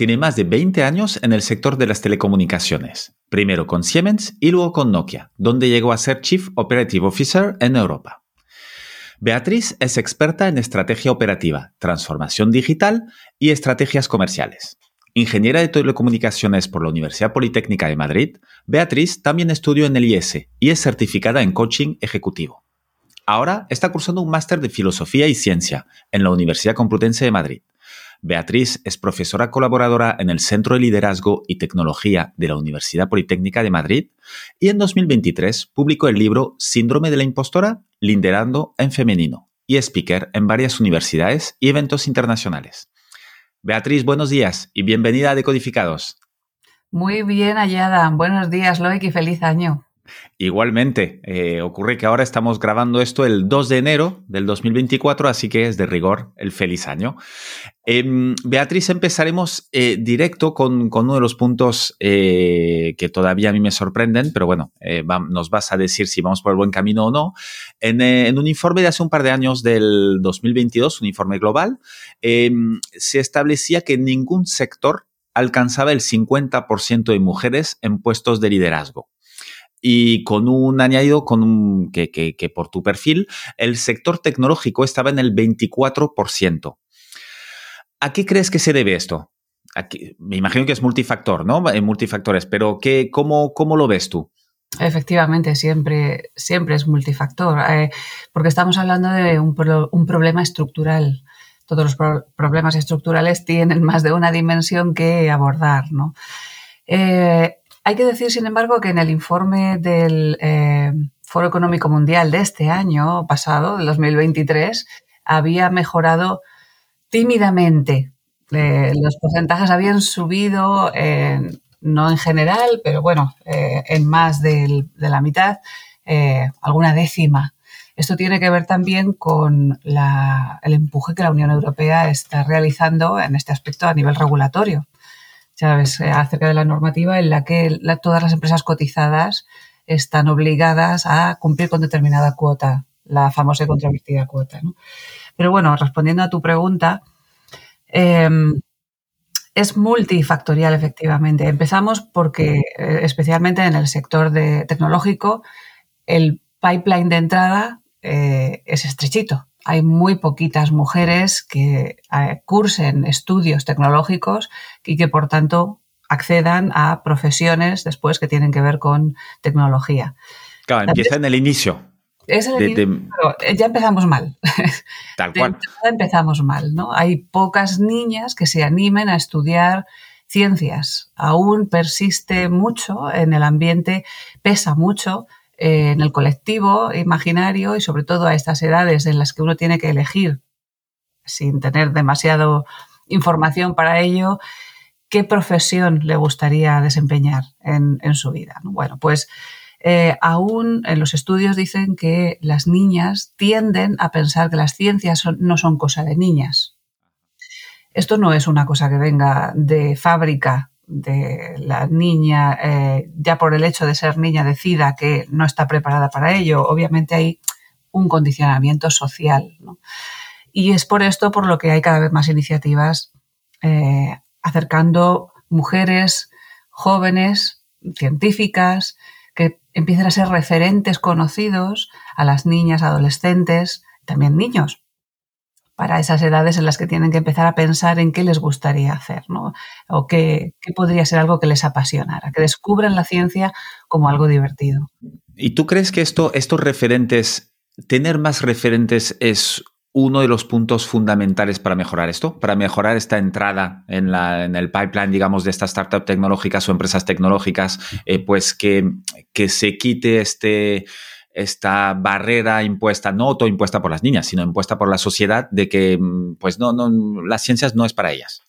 Tiene más de 20 años en el sector de las telecomunicaciones, primero con Siemens y luego con Nokia, donde llegó a ser Chief Operative Officer en Europa. Beatriz es experta en estrategia operativa, transformación digital y estrategias comerciales. Ingeniera de telecomunicaciones por la Universidad Politécnica de Madrid, Beatriz también estudió en el IES y es certificada en coaching ejecutivo. Ahora está cursando un máster de Filosofía y Ciencia en la Universidad Complutense de Madrid Beatriz es profesora colaboradora en el Centro de Liderazgo y Tecnología de la Universidad Politécnica de Madrid y en 2023 publicó el libro Síndrome de la Impostora, Liderando en Femenino y speaker en varias universidades y eventos internacionales. Beatriz, buenos días y bienvenida a Decodificados. Muy bien hallada. Buenos días, Loic, y feliz año. Igualmente, eh, ocurre que ahora estamos grabando esto el 2 de enero del 2024, así que es de rigor el feliz año. Em, Beatriz, empezaremos eh, directo con, uno de los puntos eh, que todavía a mí me sorprenden, pero bueno, nos vas a decir si vamos por el buen camino o no. En, en, un informe de hace un par de años del 2022, un informe global, em, se establecía que ningún sector alcanzaba el 50% de mujeres en puestos de liderazgo y con un añadido con un, que, por tu perfil el sector tecnológico estaba en el 24%. ¿A qué crees que se debe esto? Me imagino que es multifactor, ¿no? En multifactores, pero ¿qué, cómo, ¿cómo lo ves tú? Efectivamente, siempre, siempre es multifactor, eh, porque estamos hablando de un, un problema estructural. Todos los problemas estructurales tienen más de una dimensión que abordar, ¿no? Eh, hay que decir, sin embargo, que en el informe del eh, Foro Económico Mundial de este año pasado, del 2023, había mejorado tímidamente. Eh, los porcentajes habían subido, no en general, pero bueno, eh, en más de la mitad, alguna décima. Esto tiene que ver también con el empuje que la Unión Europea está realizando en este aspecto a nivel regulatorio. ¿Sabes? Eh, acerca de la normativa en la que todas las empresas cotizadas están obligadas a cumplir con determinada cuota, la famosa y controvertida cuota. Pero bueno, respondiendo a tu pregunta, em, es multifactorial efectivamente. Empezamos porque, eh, especialmente en el sector de tecnológico, el pipeline de entrada eh, es estrechito hay muy poquitas mujeres que eh, cursen estudios tecnológicos y que por tanto accedan a profesiones después que tienen que ver con tecnología. Claro, empieza en el inicio. Es el inicio, pero ya empezamos mal. Tal cual. empezamos mal, ¿no? Hay pocas niñas que se animen a estudiar ciencias. Aún persiste mucho en el ambiente, pesa mucho en el colectivo imaginario y sobre todo a estas edades en las que uno tiene que elegir sin tener demasiado información para ello, qué profesión le gustaría desempeñar en, su vida. Bueno, pues eh, aún en los estudios dicen que las niñas tienden a pensar que las ciencias no son cosa de niñas. Esto no es una cosa que venga de fábrica de la niña, eh, ya por el hecho de ser niña, decida que no está preparada para ello. Obviamente hay un condicionamiento social. Y es por esto por lo que hay cada vez más iniciativas eh, acercando mujeres jóvenes, científicas, que empiecen a ser referentes conocidos a las niñas, adolescentes, también niños, para esas edades en las que tienen que empezar a pensar en qué les gustaría hacer, ¿no? O qué, podría ser algo que les apasionara, que descubran la ciencia como algo divertido. ¿Y tú crees que esto, estos referentes, tener más referentes es uno de los puntos fundamentales para mejorar esto, para mejorar esta entrada en, la, en el pipeline, digamos, de estas startups tecnológicas o empresas tecnológicas, eh, pues que, que se quite este esta barrera impuesta, no autoimpuesta por las niñas, sino impuesta por la sociedad de que, mm, pues no, no, las ciencias no es para ellas.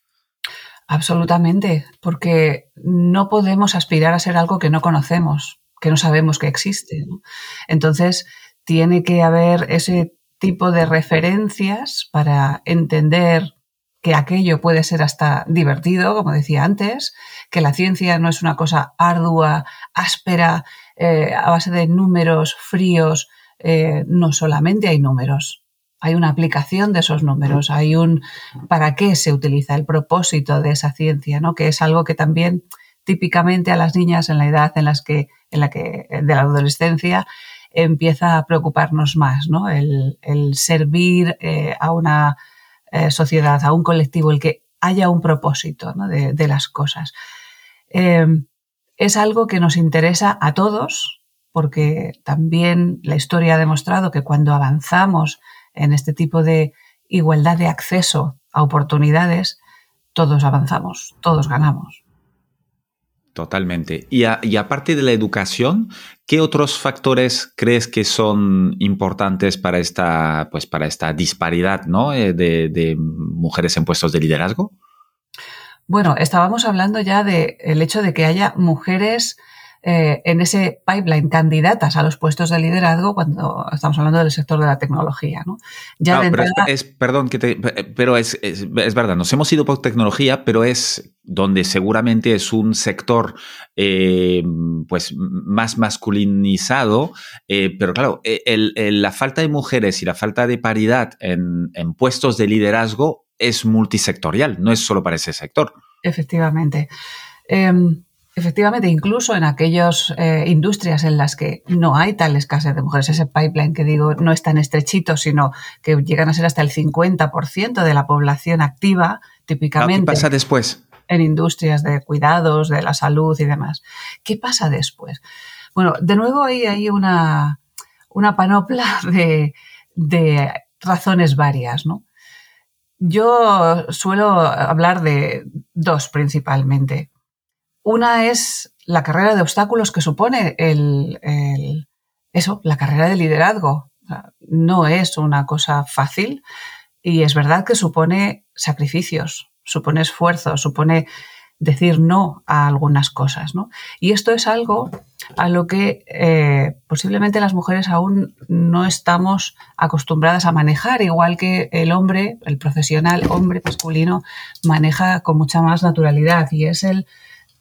Absolutamente, porque no podemos aspirar a ser algo que no conocemos, que no sabemos que existe. Entonces, tiene que haber ese tipo de referencias para entender que aquello puede ser hasta divertido, como decía antes, que la ciencia no es una cosa ardua, áspera, eh, a base de números fríos. Eh, no solamente hay números, hay una aplicación de esos números, hay un para qué se utiliza el propósito de esa ciencia, ¿no? Que es algo que también típicamente a las niñas en la edad en las que en la que de la adolescencia empieza a preocuparnos más, ¿no? El, servir eh, a una sociedad, a un colectivo, el que haya un propósito de, las cosas. Eh, es algo que nos interesa a todos, porque también la historia ha demostrado que cuando avanzamos en este tipo de igualdad de acceso a oportunidades, todos avanzamos, todos ganamos. Totalmente. Y, aparte de la educación, ¿qué otros factores crees que son importantes para esta, pues para esta disparidad ¿no? Eh, de, mujeres en puestos de liderazgo? Bueno, estábamos hablando ya del hecho de que haya mujeres eh, en ese pipeline candidatas a los puestos de liderazgo cuando estamos hablando del sector de la tecnología. ¿no? Ya pero es, perdón, que pero es, es, verdad, nos hemos ido por tecnología, pero es donde seguramente es un sector eh, pues más masculinizado, eh, pero claro, la falta de mujeres y la falta de paridad en, en puestos de liderazgo es multisectorial, no es solo para ese sector. Efectivamente. Em, Efectivamente, incluso en aquellas eh, industrias en las que no hay tal escasez de mujeres, ese pipeline que digo no es tan estrechito, sino que llegan a ser hasta el 50% de la población activa, típicamente. ¿Qué pasa después? En industrias de cuidados, de la salud y demás. ¿Qué pasa después? Bueno, de nuevo ahí hay una, una panopla de, de razones varias, ¿no? Yo suelo hablar de dos principalmente. Una es la carrera de obstáculos que supone el, eso, la carrera de liderazgo. no es una cosa fácil y es verdad que supone sacrificios, supone esfuerzo, supone decir no a algunas cosas. ¿no? Y esto es algo a lo que eh, posiblemente las mujeres aún no estamos acostumbradas a manejar, igual que el hombre, el profesional hombre masculino, maneja con mucha más naturalidad y es el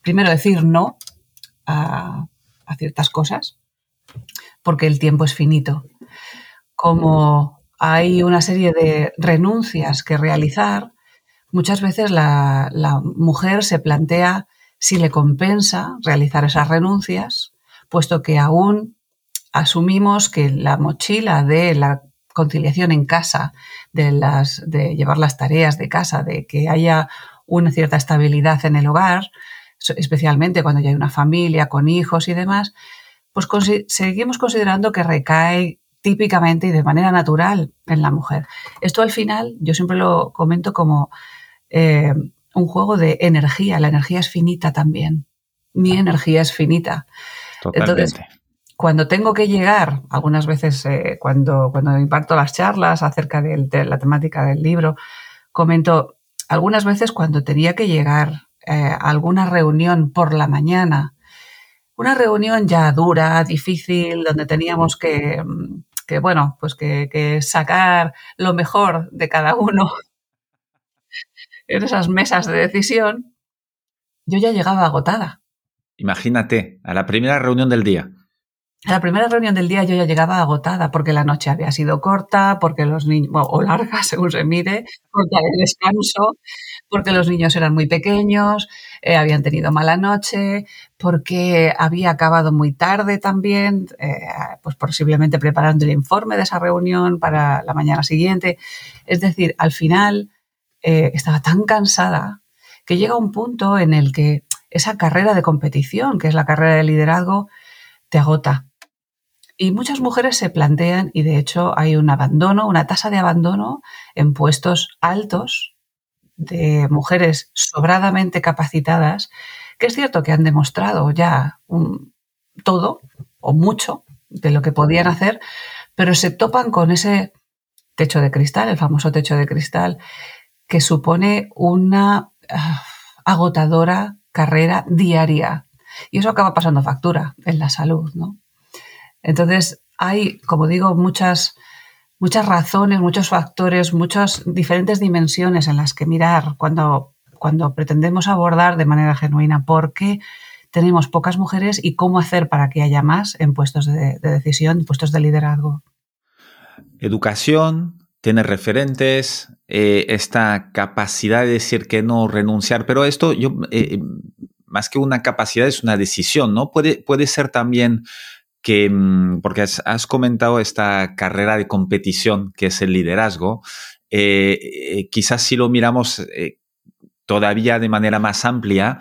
primero decir no a, ciertas cosas, porque el tiempo es finito. Como hay una serie de renuncias que realizar, muchas veces la, mujer se plantea si le compensa realizar esas renuncias, puesto que aún asumimos que la mochila de la conciliación en casa, de, las, de llevar las tareas de casa, de que haya una cierta estabilidad en el hogar, especialmente cuando ya hay una familia con hijos y demás, pues seguimos considerando que recae típicamente y de manera natural en la mujer. Esto al final yo siempre lo comento como eh, un juego de energía. La energía es finita también. Mi energía es finita. Entonces, cuando tengo que llegar, algunas veces eh, cuando, cuando imparto las charlas acerca de la temática del libro, comento, algunas veces cuando tenía que llegar eh, alguna reunión por la mañana, una reunión ya dura, difícil, donde teníamos que, bueno, pues que, sacar lo mejor de cada uno en esas mesas de decisión, yo ya llegaba agotada. Imagínate, a la primera reunión del día. A la primera reunión del día yo ya llegaba agotada porque la noche había sido corta, porque los niños, o larga según se mide, porque el descanso, porque los niños eran muy pequeños, eh, habían tenido mala noche, porque había acabado muy tarde también, eh, pues posiblemente preparando el informe de esa reunión para la mañana siguiente. Es decir, al final eh, estaba tan cansada que llega un punto en el que esa carrera de competición, que es la carrera de liderazgo, te agota. Y muchas mujeres se plantean, y de hecho hay un abandono, una tasa de abandono en puestos altos de mujeres sobradamente capacitadas, que es cierto que han demostrado ya todo o mucho de lo que podían hacer, pero se topan con ese techo de cristal, el famoso techo de cristal, que supone una, ah, agotadora carrera diaria. Y eso acaba pasando factura en la salud, ¿no? Entonces, hay, como digo, muchas, muchas razones, muchos factores, muchas diferentes dimensiones en las que mirar cuando, cuando pretendemos abordar de manera genuina por qué tenemos pocas mujeres y cómo hacer para que haya más en puestos de, decisión, puestos de liderazgo. Educación, tener referentes, eh, esta capacidad de decir que no, renunciar, pero esto yo, eh, más que una capacidad es una decisión, ¿no? Puede, puede ser también que, mm, porque has, comentado esta carrera de competición que es el liderazgo, eh, quizás si lo miramos todavía de manera más amplia,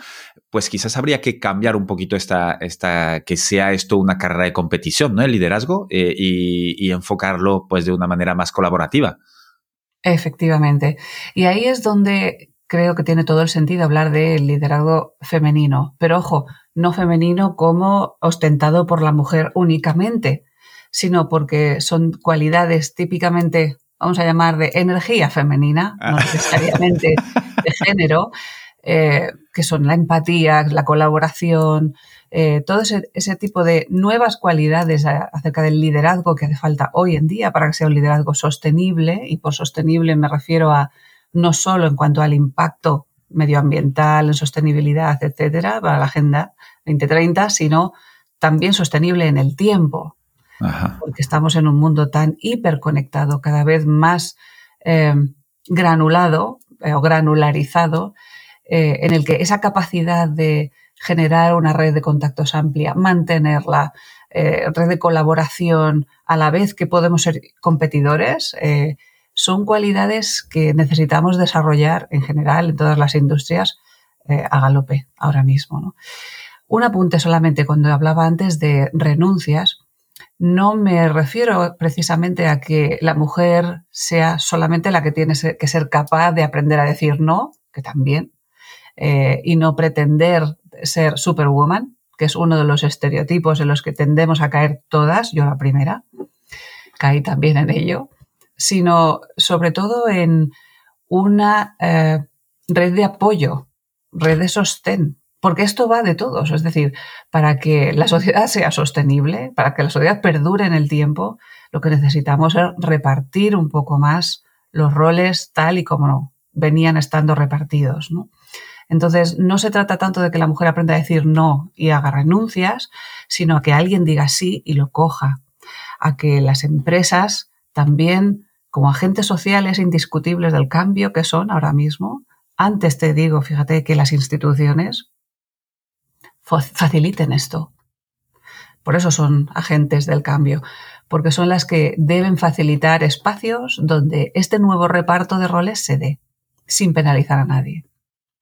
pues quizás habría que cambiar un poquito esta, esta que sea esto una carrera de competición, ¿no? El liderazgo eh, y, enfocarlo pues de una manera más colaborativa. Efectivamente. Y ahí es donde creo que tiene todo el sentido hablar del liderazgo femenino. Pero ojo, no femenino como ostentado por la mujer únicamente, sino porque son cualidades típicamente, vamos a llamar, de energía femenina, no ah. necesariamente de género, eh, que son la empatía, la colaboración, eh, todo ese, tipo de nuevas cualidades acerca del liderazgo que hace falta hoy en día para que sea un liderazgo sostenible, y por sostenible me refiero a no solo en cuanto al impacto medioambiental, en sostenibilidad, etcétera, para la Agenda 2030, sino también sostenible en el tiempo. Porque estamos en un mundo tan hiperconectado, cada vez más eh, granulado o granularizado, eh, en el que esa capacidad de generar una red de contactos amplia, mantenerla, eh, red de colaboración, a la vez que podemos ser competidores, eh, son cualidades que necesitamos desarrollar en general en todas las industrias a galope ahora mismo. Un apunte solamente cuando hablaba antes de renuncias, no me refiero precisamente a que la mujer sea solamente la que tiene que ser capaz de aprender a decir no, que también, eh, y no pretender ser superwoman, que es uno de los estereotipos en los que tendemos a caer todas, yo la primera, caí también en ello, sino sobre todo en una eh, red de apoyo, red de sostén, porque esto va de todos, es decir, para que la sociedad sea sostenible, para que la sociedad perdure en el tiempo, lo que necesitamos es repartir un poco más los roles tal y como venían estando repartidos. ¿no? Entonces, no se trata tanto de que la mujer aprenda a decir no y haga renuncias, sino a que alguien diga sí y lo coja. A que las empresas también, como agentes sociales indiscutibles del cambio que son ahora mismo, antes te digo, fíjate que las instituciones faciliten esto. Por eso son agentes del cambio, porque son las que deben facilitar espacios donde este nuevo reparto de roles se dé, sin penalizar a nadie.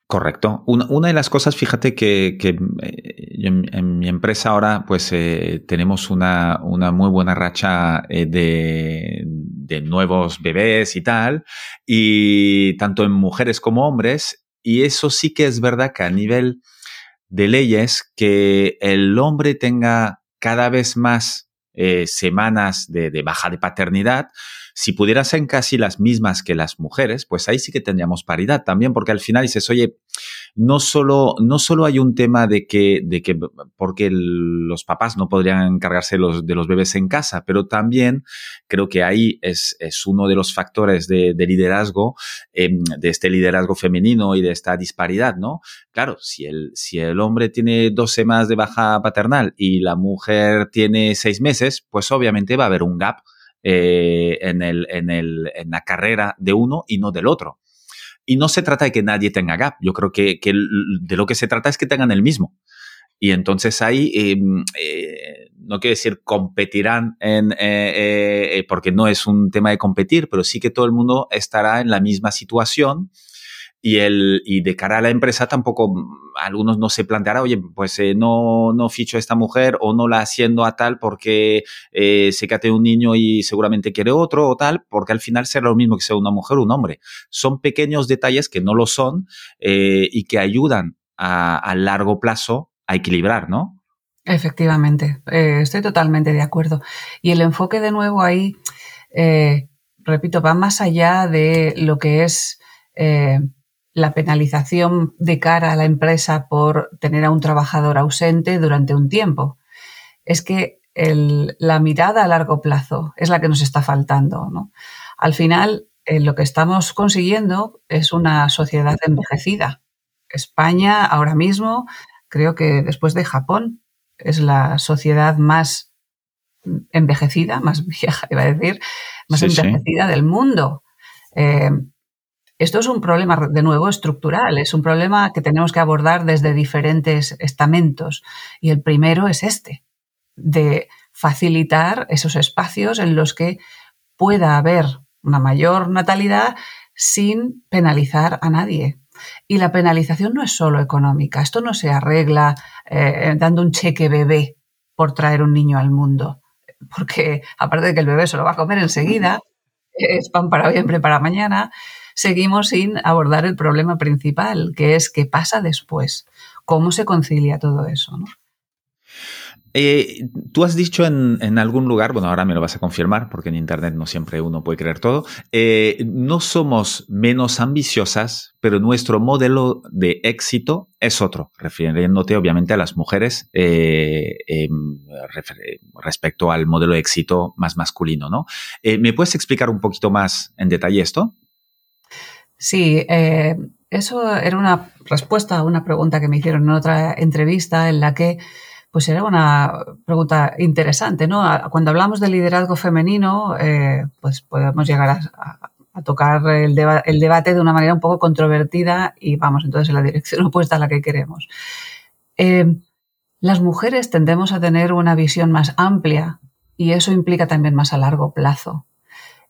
Correcto. Una, de las cosas, fíjate que, eh, en, mi empresa ahora pues eh, tenemos una, muy buena racha eh, de, nuevos bebés y tal, y tanto en mujeres como hombres, y eso sí que es verdad que a nivel de leyes, que el hombre tenga cada vez más semanas de, de baja de paternidad, si pudieran ser casi las mismas que las mujeres, pues ahí sí que tendríamos paridad también, porque al final dices, oye, no solo, no solo hay un tema de que, de que porque los papás no podrían encargarse los, de los bebés en casa, pero también creo que ahí es, es uno de los factores de, liderazgo, em, de este liderazgo femenino y de esta disparidad, ¿no? Claro, si el, si el hombre tiene dos semanas de baja paternal y la mujer tiene seis meses, pues obviamente va a haber un gap eh, en, el, en, el, en la carrera de uno y no del otro. Y no se trata de que nadie tenga gap. Yo creo que, que de lo que se trata es que tengan el mismo. Y entonces ahí, em, eh, no quiero decir competirán eh, porque no es un tema de competir, pero sí que todo el mundo estará en la misma situación y, el, y de cara a la empresa tampoco, mm, algunos no se planteará, oye, pues eh, no, no ficho a esta mujer o no la haciendo a tal porque eh, sé que tiene un niño y seguramente quiere otro o tal, porque al final será lo mismo que sea una mujer o un hombre. Son pequeños detalles que no lo son eh, y que ayudan a, a, largo plazo a equilibrar, ¿no? Efectivamente, estoy totalmente de acuerdo. Y el enfoque de nuevo ahí, repito, va más allá de lo que es la penalización de cara a la empresa por tener a un trabajador ausente durante un tiempo. Es que la mirada a largo plazo es la que nos está faltando. Al final, eh, lo que estamos consiguiendo es una sociedad envejecida. España ahora mismo, creo que después de Japón, es la sociedad más envejecida, más vieja, iba a decir, más envejecida del mundo. Eh, esto es un problema, de nuevo, estructural, es un problema que tenemos que abordar desde diferentes estamentos. Y el primero es este, de facilitar esos espacios en los que pueda haber una mayor natalidad sin penalizar a nadie. Y la penalización no es solo económica, esto no se arregla eh, dando un cheque bebé por traer un niño al mundo, porque aparte de que el bebé se lo va a comer enseguida, es pan para hoy, para mañana, seguimos sin abordar el problema principal, que es qué pasa después, cómo se concilia todo eso. ¿no? Eh, tú has dicho en, algún lugar, bueno, ahora me lo vas a confirmar porque en Internet no siempre uno puede creer todo, eh, no somos menos ambiciosas, pero nuestro modelo de éxito es otro, refiriéndote obviamente a las mujeres eh, em, respecto al modelo de éxito más masculino, ¿no? ¿Me puedes explicar un poquito más en detalle esto? Sí, eso era una respuesta a una pregunta que me hicieron en otra entrevista en la que pues era una pregunta interesante, ¿no? Cuando hablamos de liderazgo femenino, eh, pues podemos llegar a, tocar el, debate de una manera un poco controvertida y vamos entonces en la dirección opuesta a la que queremos. Eh, las mujeres tendemos a tener una visión más amplia y eso implica también más a largo plazo.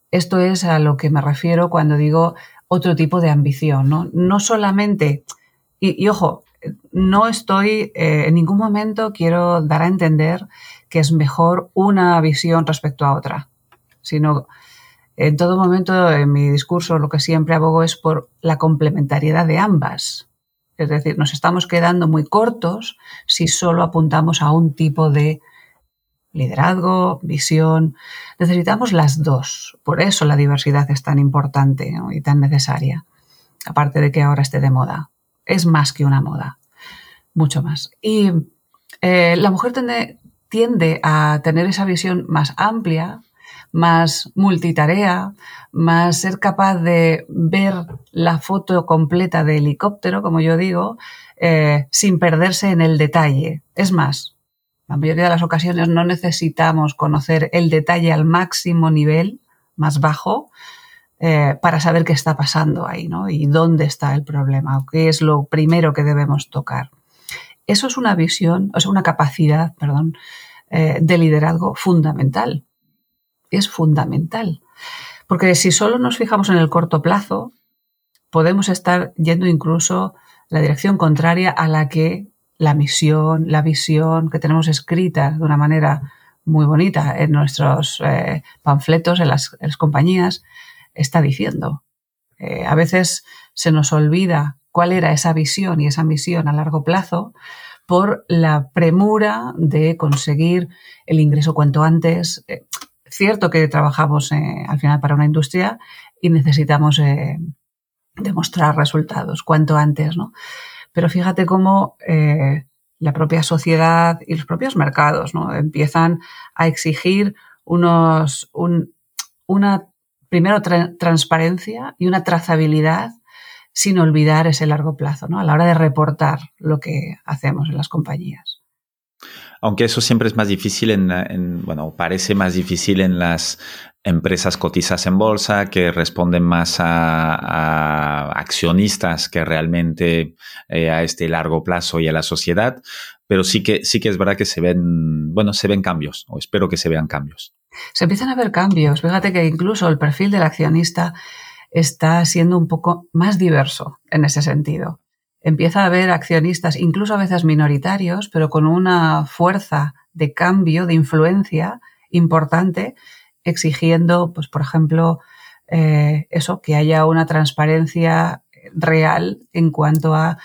Esto es a lo que me refiero cuando digo otro tipo de ambición, ¿no? No solamente, y ojo, no estoy, eh, en ningún momento quiero dar a entender que es mejor una visión respecto a otra, sino en todo momento en mi discurso lo que siempre abogo es por la complementariedad de ambas. Es decir, nos estamos quedando muy cortos si solo apuntamos a un tipo de liderazgo, visión. Necesitamos las dos. Por eso la diversidad es tan importante y tan necesaria. Aparte de que ahora esté de moda. Es más que una moda mucho más. Y eh, la mujer tiende, a tener esa visión más amplia, más multitarea, más ser capaz de ver la foto completa de helicóptero, como yo digo, eh, sin perderse en el detalle. Es más, la mayoría de las ocasiones no necesitamos conocer el detalle al máximo nivel, más bajo, eh, para saber qué está pasando ahí, ¿no? Y dónde está el problema, o qué es lo primero que debemos tocar. Eso es una visión, o sea, una capacidad, perdón, eh, de liderazgo fundamental. Es fundamental. Porque si solo nos fijamos en el corto plazo, podemos estar yendo incluso la dirección contraria a la que la misión, la visión que tenemos escrita de una manera muy bonita en nuestros eh, panfletos, en las, compañías, está diciendo. Eh, a veces se nos olvida cuál era esa visión y esa misión a largo plazo por la premura de conseguir el ingreso cuanto antes. Eh, cierto que trabajamos al final para una industria y necesitamos demostrar resultados cuanto antes, ¿no? Pero fíjate cómo la propia sociedad y los propios mercados ¿no? empiezan a exigir unos, una, primero, transparencia y una trazabilidad sin olvidar ese largo plazo, ¿no? A la hora de reportar lo que hacemos en las compañías. Aunque eso siempre es más difícil en, bueno, parece más difícil en las empresas cotizas en bolsa que responden más a, accionistas que realmente eh, a este largo plazo y a la sociedad, pero sí que sí que es verdad que se ven, bueno, se ven cambios o espero que se vean cambios. Se empiezan a ver cambios. Fíjate que incluso el perfil del accionista está siendo un poco más diverso en ese sentido. Empieza a haber accionistas, incluso a veces minoritarios, pero con una fuerza de cambio, de influencia importante, exigiendo, pues, por ejemplo, eh, eso, que haya una transparencia real en cuanto a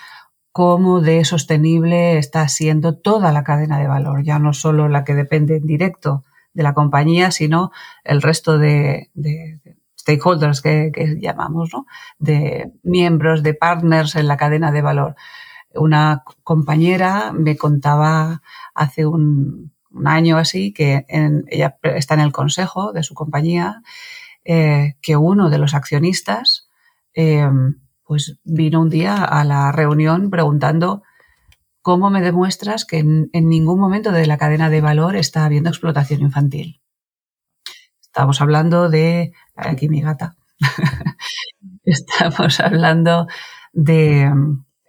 cómo de sostenible está siendo toda la cadena de valor, ya no solo la que depende en directo de la compañía, sino el resto de stakeholders que, llamamos, ¿no? de miembros, de partners en la cadena de valor. Una compañera me contaba hace un, año así que ella está en el consejo de su compañía, eh, que uno de los accionistas eh, pues vino un día a la reunión preguntando cómo me demuestras que en, ningún momento de la cadena de valor está habiendo explotación infantil. Estamos hablando de, aquí mi gata, estamos hablando de,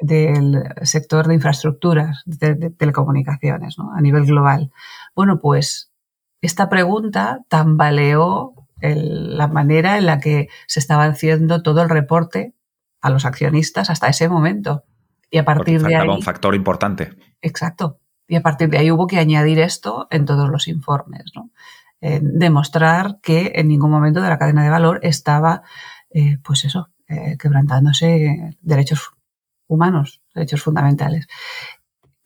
del sector de infraestructuras, de, telecomunicaciones, ¿no? a nivel global. Bueno, pues esta pregunta tambaleó la manera en la que se estaba haciendo todo el reporte a los accionistas hasta ese momento. Y a partir de ahí. un factor importante. Exacto. Y a partir de ahí hubo que añadir esto en todos los informes, ¿no? demostrar que en ningún momento de la cadena de valor estaba, eh, pues eso, eh, quebrantándose derechos humanos, derechos fundamentales.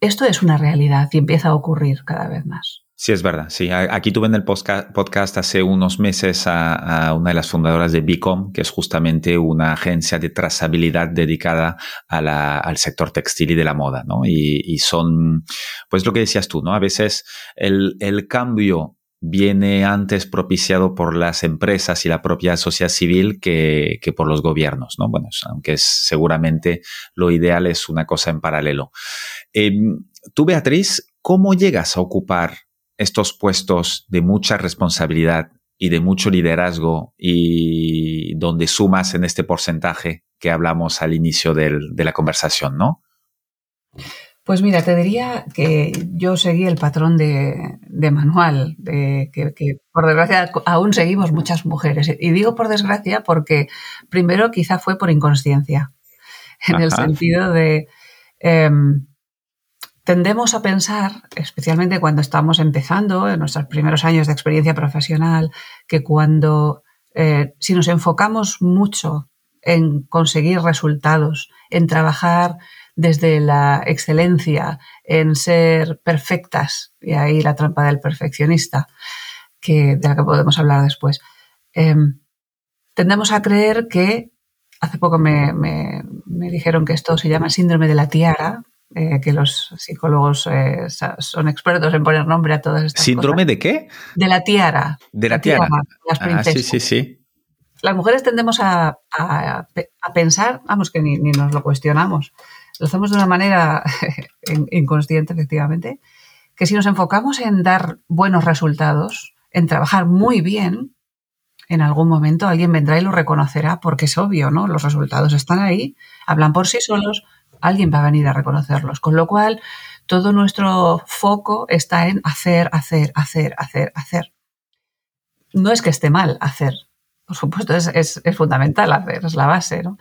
Esto es una realidad y empieza a ocurrir cada vez más. Sí, es verdad. Sí, aquí tuve en el podcast hace unos meses a, una de las fundadoras de Bicom, que es justamente una agencia de trazabilidad dedicada al sector textil y de la moda, ¿no? Y, son, pues lo que decías tú, ¿no? A veces el, cambio viene antes propiciado por las empresas y la propia sociedad civil que, por los gobiernos, ¿no? Bueno, aunque es, seguramente lo ideal es una cosa en paralelo. Em, tú, Beatriz, ¿cómo llegas a ocupar estos puestos de mucha responsabilidad y de mucho liderazgo y donde sumas en este porcentaje que hablamos al inicio de la conversación, ¿no? Pues mira, te diría que yo seguí el patrón de, Manual, de, que, por desgracia aún seguimos muchas mujeres. Y digo por desgracia porque primero quizá fue por inconsciencia, en el sentido de... Em, tendemos a pensar, especialmente cuando estamos empezando, en nuestros primeros años de experiencia profesional, que cuando, eh, si nos enfocamos mucho en conseguir resultados, en trabajar desde la excelencia, en ser perfectas, y ahí la trampa del perfeccionista, que, de la que podemos hablar después, em, tendemos a creer que, hace poco me, me dijeron que esto se llama síndrome de la tiara, eh, que los psicólogos eh, son expertos en poner nombre a todas estas ¿Síndrome de qué? De la tiara. De la, tiara. Las princesas. Ah, sí, sí, sí. Las mujeres tendemos a, pensar, vamos, que ni, nos lo cuestionamos, lo hacemos de una manera inconsciente, efectivamente, que si nos enfocamos en dar buenos resultados, en trabajar muy bien, en algún momento alguien vendrá y lo reconocerá porque es obvio, ¿no? Los resultados están ahí, hablan por sí solos, alguien va a venir a reconocerlos. Con lo cual, todo nuestro foco está en hacer, hacer, hacer, hacer, hacer. No es que esté mal hacer, por supuesto, es, fundamental hacer, es la base, ¿no?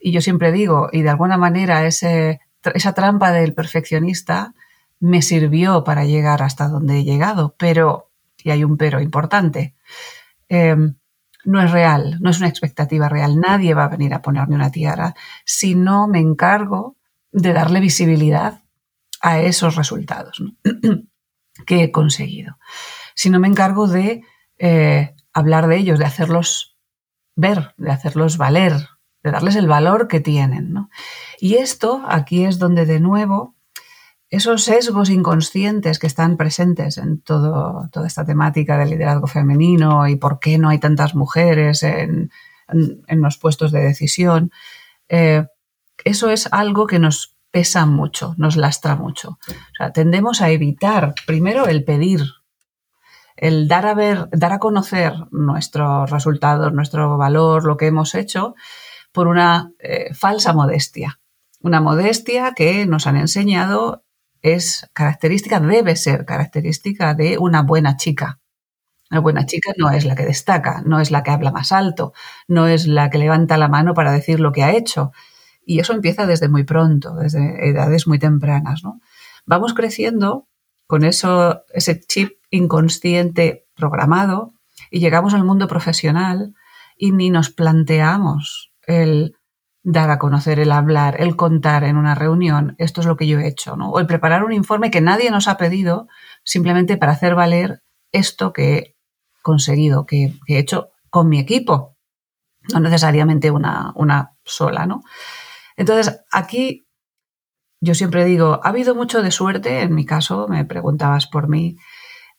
Y yo siempre digo, y de alguna manera ese, esa trampa del perfeccionista me sirvió para llegar hasta donde he llegado, pero, y hay un pero importante, em, no es real, no es una expectativa real. Nadie va a venir a ponerme una tiara si no me encargo de darle visibilidad a esos resultados que he conseguido. Si no me encargo de eh, hablar de ellos, de hacerlos ver, de hacerlos valer, de darles el valor que tienen. Y esto aquí es donde de nuevo esos sesgos inconscientes que están presentes en todo, toda esta temática del liderazgo femenino y por qué no hay tantas mujeres en, los puestos de decisión, eh, eso es algo que nos pesa mucho, nos lastra mucho. O sea, tendemos a evitar primero el pedir, el dar a ver, dar a conocer nuestros resultados, nuestro valor, lo que hemos hecho, por una eh, falsa modestia. Una modestia que nos han enseñado es característica, debe ser característica de una buena chica. Una buena chica no es la que destaca, no es la que habla más alto, no es la que levanta la mano para decir lo que ha hecho. Y eso empieza desde muy pronto, desde edades muy tempranas. Vamos creciendo con eso, ese chip inconsciente programado y llegamos al mundo profesional y ni nos planteamos el dar a conocer, el hablar, el contar en una reunión, esto es lo que yo he hecho, ¿no? O el preparar un informe que nadie nos ha pedido simplemente para hacer valer esto que he conseguido, que, he hecho con mi equipo. no necesariamente una, una sola, ¿no? Entonces, aquí yo siempre digo, ha habido mucho de suerte, en mi caso, me preguntabas por mí,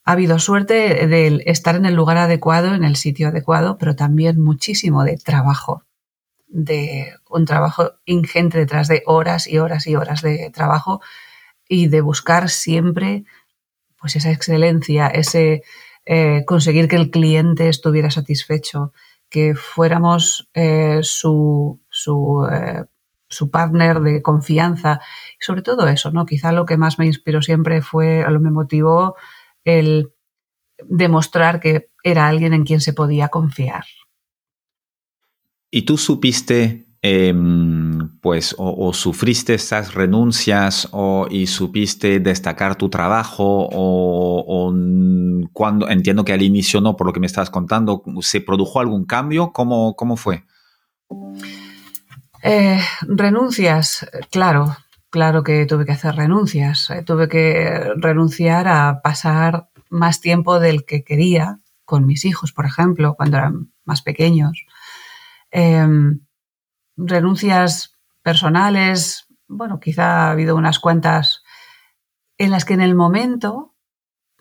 ha habido suerte de estar en el lugar adecuado, en el sitio adecuado, pero también muchísimo de trabajo, de un trabajo ingente detrás de horas y horas y horas de trabajo y de buscar siempre pues esa excelencia, ese eh, conseguir que el cliente estuviera satisfecho, que fuéramos eh, su, su, eh, su, partner de confianza. Sobre todo eso, ¿no? Quizá lo que más me inspiró siempre fue, lo me motivó el demostrar que era alguien en quien se podía confiar. ¿Y tú supiste Em, pues o, sufriste esas renuncias o, y supiste destacar tu trabajo o, cuando entiendo que al inicio no, por lo que me estabas contando, ¿se produjo algún cambio? ¿Cómo, cómo fue? Eh, renuncias, claro, claro que tuve que hacer renuncias. Eh, tuve que renunciar a pasar más tiempo del que quería con mis hijos, por ejemplo, cuando eran más pequeños. Em, renuncias personales, bueno, quizá ha habido unas cuantas en las que en el momento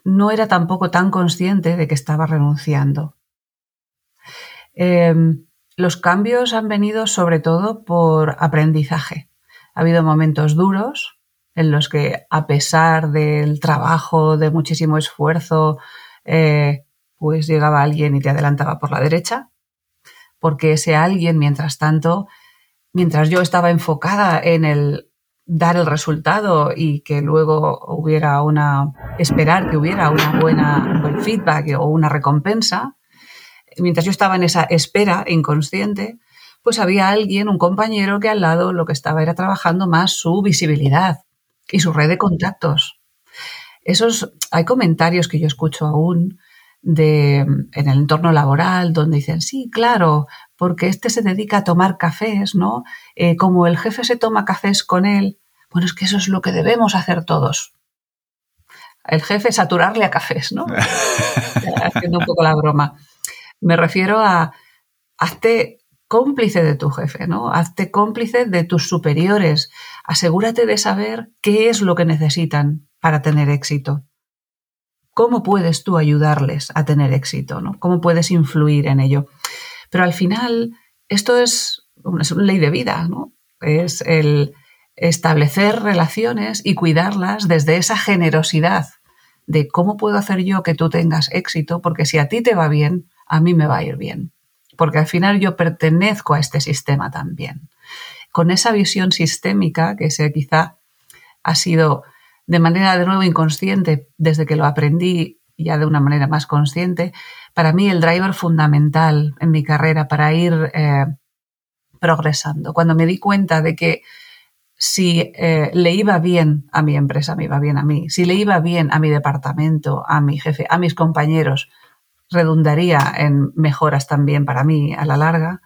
no era tampoco tan consciente de que estaba renunciando. Em, los cambios han venido sobre todo por aprendizaje. Ha habido momentos duros en los que, a pesar del trabajo, de muchísimo esfuerzo, eh, pues llegaba alguien y te adelantaba por la derecha, porque ese alguien, mientras tanto, mientras yo estaba enfocada en el dar el resultado y que luego hubiera una, esperar que hubiera una buena, buen feedback o una recompensa, mientras yo estaba en esa espera inconsciente, pues había alguien, un compañero que al lado lo que estaba era trabajando más su visibilidad y su red de contactos. Esos, hay comentarios que yo escucho aún de, en el entorno laboral donde dicen, sí, claro, porque este se dedica a tomar cafés, ¿no? Eh, como el jefe se toma cafés con él, bueno, es que eso es lo que debemos hacer todos. El jefe saturarle a cafés, ¿no? Haciendo un poco la broma. Me refiero a hazte cómplice de tu jefe, ¿no? Hazte cómplice de tus superiores. Asegúrate de saber qué es lo que necesitan para tener éxito. ¿Cómo puedes tú ayudarles a tener éxito? ¿no? ¿Cómo puedes influir en ello? Pero al final, esto es una, ley de vida, ¿no? Es el establecer relaciones y cuidarlas desde esa generosidad de cómo puedo hacer yo que tú tengas éxito, porque si a ti te va bien, a mí me va a ir bien. Porque al final yo pertenezco a este sistema también. Con esa visión sistémica, que sé quizá ha sido de manera de nuevo inconsciente desde que lo aprendí ya de una manera más consciente, para mí el driver fundamental en mi carrera para ir eh, progresando. Cuando me di cuenta de que si eh, le iba bien a mi empresa, me iba bien a mí, si le iba bien a mi departamento, a mi jefe, a mis compañeros, redundaría en mejoras también para mí a la larga,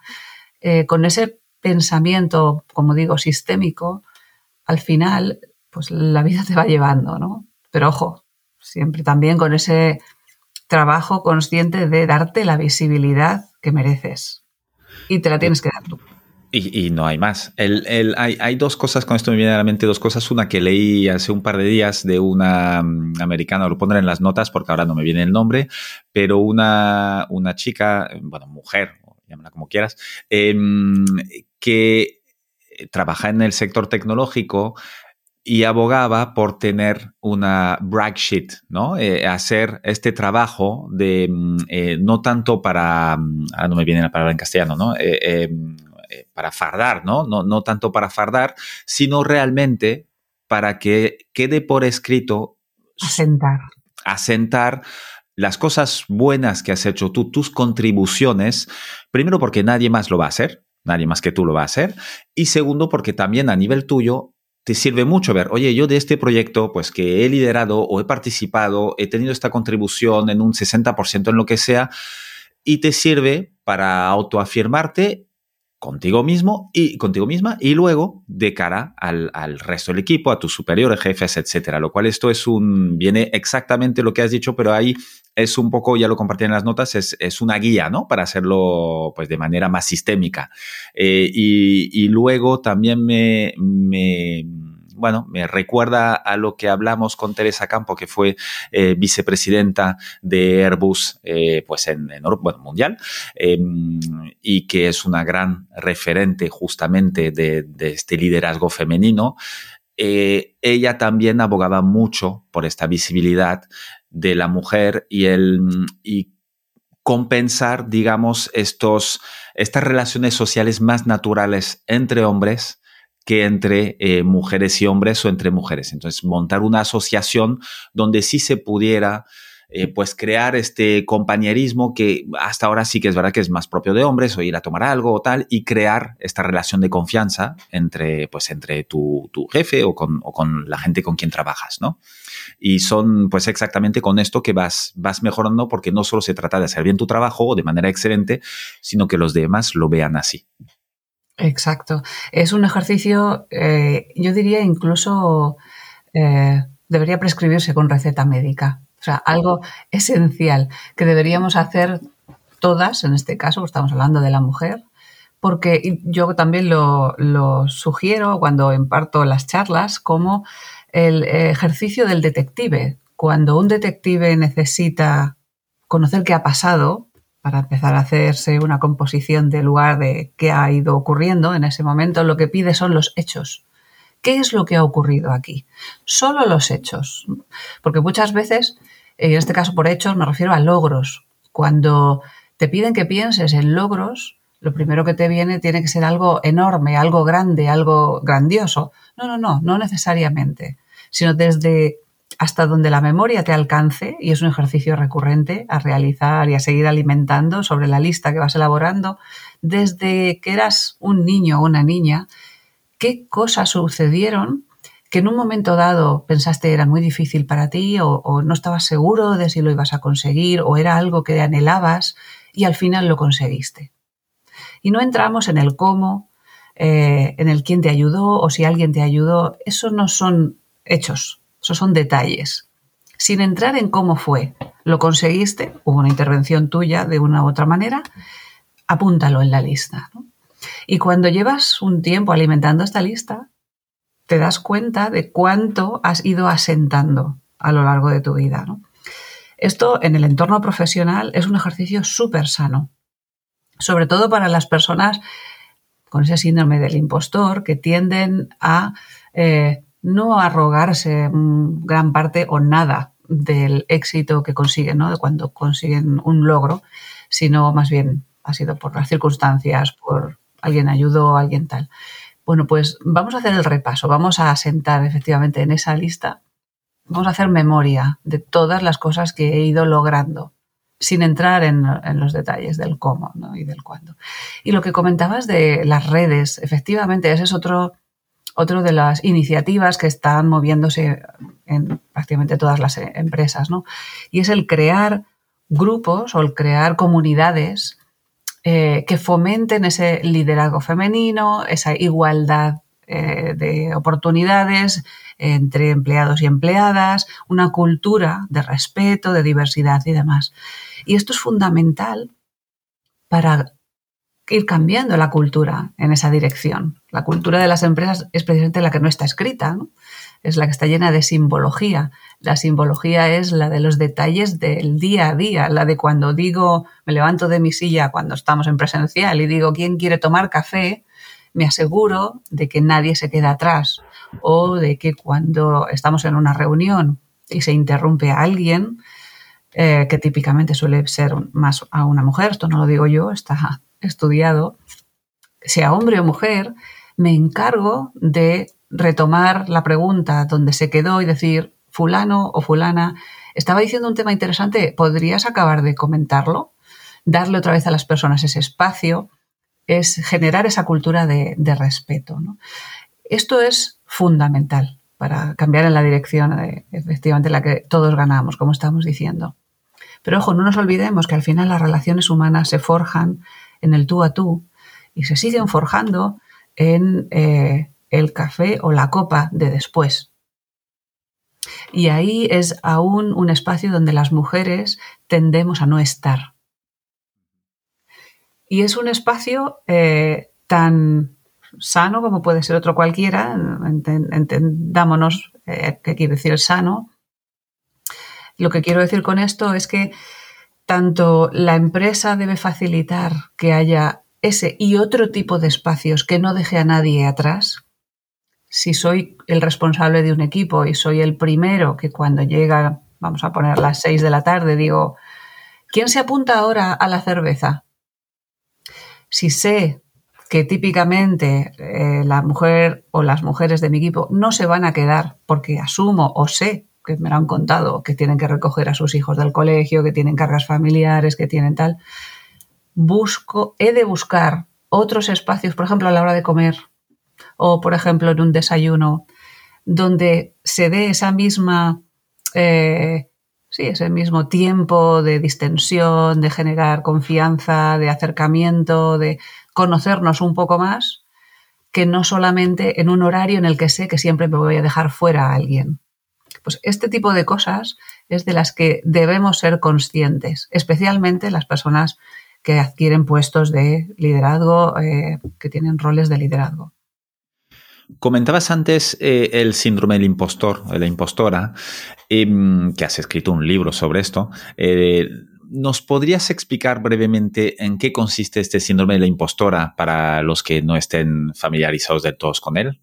eh, con ese pensamiento, como digo, sistémico, al final, pues la vida te va llevando, ¿no? Pero ojo, siempre también con ese trabajo consciente de darte la visibilidad que mereces. Y te la tienes que dar tú. Y, no hay más. El, hay, dos cosas, con esto me viene a la mente dos cosas. Una que leí hace un par de días de una mm, americana, lo pondré en las notas porque ahora no me viene el nombre, pero una, una chica, bueno, mujer, llámala como quieras, em, que trabaja en el sector tecnológico y abogaba por tener una brag sheet, ¿no? Eh, hacer este trabajo de, mm, eh, no tanto para, mm, ahora no me viene la palabra en castellano, ¿no? Eh, em, para fardar, ¿no? ¿no? No tanto para fardar, sino realmente para que quede por escrito. Asentar. Asentar las cosas buenas que has hecho tú, tus contribuciones, primero porque nadie más lo va a hacer, nadie más que tú lo va a hacer, y segundo porque también a nivel tuyo te sirve mucho ver, oye, yo de este proyecto, pues que he liderado o he participado, he tenido esta contribución en un 60% en lo que sea, y te sirve para autoafirmarte contigo mismo y contigo misma y luego de cara al, resto del equipo, a tus superiores, jefes, etcétera. Lo cual esto es un, viene exactamente lo que has dicho, pero ahí es un poco, ya lo compartí en las notas, es, una guía, ¿no? Para hacerlo pues de manera más sistémica. Eh, y, luego también me bueno, me recuerda a lo que hablamos con Teresa Campo, que fue eh, vicepresidenta de Airbus, eh, pues en, en mundial, em, y que es una gran referente justamente de, este liderazgo femenino. Ella también abogaba mucho por esta visibilidad de la mujer y el y compensar, digamos, estos, estas relaciones sociales más naturales entre hombres que entre eh, mujeres y hombres o entre mujeres. Entonces, montar una asociación donde sí se pudiera eh, pues crear este compañerismo que hasta ahora sí que es verdad que es más propio de hombres, o ir a tomar algo o tal, y crear esta relación de confianza entre, pues, entre tu, jefe o con, la gente con quien trabajas, ¿no? Y son pues exactamente con esto que vas, vas mejorando porque no solo se trata de hacer bien tu trabajo de manera excelente, sino que los demás lo vean así. Exacto. Es un ejercicio, eh, yo diría incluso eh, debería prescribirse con receta médica. O sea, algo esencial que deberíamos hacer todas, en este caso estamos hablando de la mujer, porque yo también lo, lo sugiero cuando imparto las charlas como el ejercicio del detective. Cuando un detective necesita conocer qué ha pasado, para empezar a hacerse una composición del lugar de qué ha ido ocurriendo en ese momento, lo que pide son los hechos. ¿Qué es lo que ha ocurrido aquí? Solo los hechos. Porque muchas veces, en este caso por hechos, me refiero a logros. Cuando te piden que pienses en logros, lo primero que te viene tiene que ser algo enorme, algo grande, algo grandioso. No, no, no, no necesariamente, sino desde hasta donde la memoria te alcance, y es un ejercicio recurrente a realizar y a seguir alimentando sobre la lista que vas elaborando, desde que eras un niño o una niña, qué cosas sucedieron que en un momento dado pensaste era muy difícil para ti o, no estabas seguro de si lo ibas a conseguir o era algo que anhelabas y al final lo conseguiste. Y no entramos en el cómo, eh, en el quién te ayudó o si alguien te ayudó, eso no son hechos, esos son detalles. Sin entrar en cómo fue, lo conseguiste, hubo una intervención tuya de una u otra manera, apúntalo en la lista. Y cuando llevas un tiempo alimentando esta lista, te das cuenta de cuánto has ido asentando a lo largo de tu vida. Esto en el entorno profesional es un ejercicio súper sano, sobre todo para las personas con ese síndrome del impostor que tienden a eh, no arrogarse gran parte o nada del éxito que consiguen, ¿no? De cuando consiguen un logro, sino más bien ha sido por las circunstancias, por alguien ayudó, alguien tal. Bueno, pues vamos a hacer el repaso, vamos a sentar efectivamente en esa lista, vamos a hacer memoria de todas las cosas que he ido logrando, sin entrar en, los detalles del cómo y del cuándo. Y lo que comentabas de las redes, efectivamente, ese es otro de las iniciativas que están moviéndose en prácticamente todas las empresas, ¿no? Y es el crear grupos o el crear comunidades eh, que fomenten ese liderazgo femenino, esa igualdad eh, de oportunidades entre empleados y empleadas, una cultura de respeto, de diversidad y demás. Y esto es fundamental para ir cambiando la cultura en esa dirección. La cultura de las empresas es precisamente la que no está escrita, es la que está llena de simbología. La simbología es la de los detalles del día a día, la de cuando digo, me levanto de mi silla cuando estamos en presencial y digo, ¿quién quiere tomar café? Me aseguro de que nadie se queda atrás o de que cuando estamos en una reunión y se interrumpe a alguien, eh, que típicamente suele ser más a una mujer, esto no lo digo yo, está estudiado, sea hombre o mujer, me encargo de retomar la pregunta donde se quedó y decir, fulano o fulana, estaba diciendo un tema interesante, ¿podrías acabar de comentarlo? Darle otra vez a las personas ese espacio, es generar esa cultura de, respeto. Esto es fundamental para cambiar en la dirección de, efectivamente la que todos ganamos, como estamos diciendo. Pero ojo, no nos olvidemos que al final las relaciones humanas se forjan en el tú a tú y se siguen forjando en eh, el café o la copa de después. Y ahí es aún un espacio donde las mujeres tendemos a no estar. Y es un espacio eh, tan sano como puede ser otro cualquiera, entendámonos eh, qué quiere decir sano. Lo que quiero decir con esto es que tanto la empresa debe facilitar que haya ese y otro tipo de espacios que no deje a nadie atrás. Si soy el responsable de un equipo y soy el primero que cuando llega, vamos a poner las seis de la tarde, digo, ¿quién se apunta ahora a la cerveza? Si sé que típicamente eh, la mujer o las mujeres de mi equipo no se van a quedar porque asumo o sé que me lo han contado, que tienen que recoger a sus hijos del colegio, que tienen cargas familiares, que tienen tal, busco, he de buscar otros espacios, por ejemplo, a la hora de comer o, por ejemplo, en un desayuno, donde se dé esa misma, eh, sí, ese mismo tiempo de distensión, de generar confianza, de acercamiento, de conocernos un poco más, que no solamente en un horario en el que sé que siempre me voy a dejar fuera a alguien. Pues este tipo de cosas es de las que debemos ser conscientes, especialmente las personas que adquieren puestos de liderazgo, eh, que tienen roles de liderazgo. Comentabas antes eh, el síndrome del impostor, de la impostora, em, que has escrito un libro sobre esto. Eh, ¿Nos podrías explicar brevemente en qué consiste este síndrome de la impostora para los que no estén familiarizados de todos con él?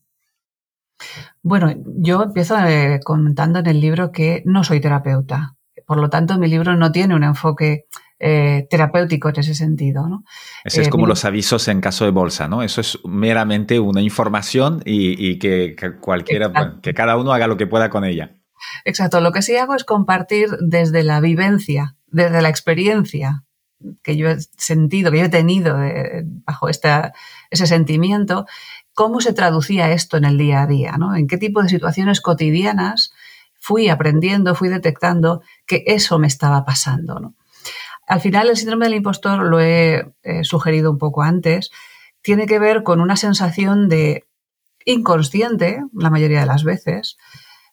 Bueno, yo empiezo comentando en el libro que no soy terapeuta. Por lo tanto, mi libro no tiene un enfoque eh, terapéutico en ese sentido. ¿no? Ese es eh, como los avisos en caso de bolsa, ¿no? Eso es meramente una información y, que, cualquiera, que cada uno haga lo que pueda con ella. Exacto, lo que sí hago es compartir desde la vivencia, desde la experiencia que yo he sentido, que yo he tenido bajo esta, ese sentimiento, cómo se traducía esto en el día a día, ¿no? En qué tipo de situaciones cotidianas fui aprendiendo, fui detectando que eso me estaba pasando, ¿no? Al final, el síndrome del impostor, lo he sugerido un poco antes, tiene que ver con una sensación de inconsciente, la mayoría de las veces,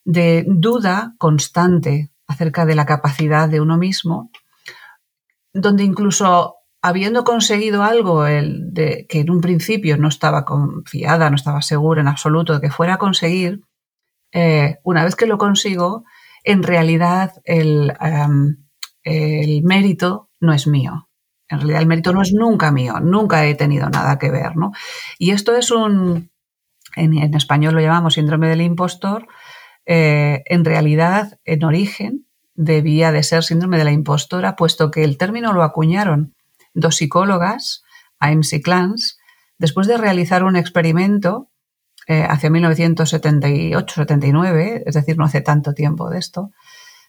de duda constante acerca de la capacidad de uno mismo, donde incluso habiendo conseguido algo el de, que en un principio no estaba confiada, no estaba segura en absoluto de que fuera a conseguir, eh, una vez que lo consigo, en realidad el, el mérito no es mío. En realidad el mérito no es nunca mío, nunca he tenido nada que ver, ¿no? Y esto es un, en, español lo llamamos síndrome del impostor, eh, en realidad en origen debía de ser síndrome de la impostora, puesto que el término lo acuñaron dos psicólogas, y Clans, después de realizar un experimento eh, hacia 1978-79, es decir, no hace tanto tiempo de esto,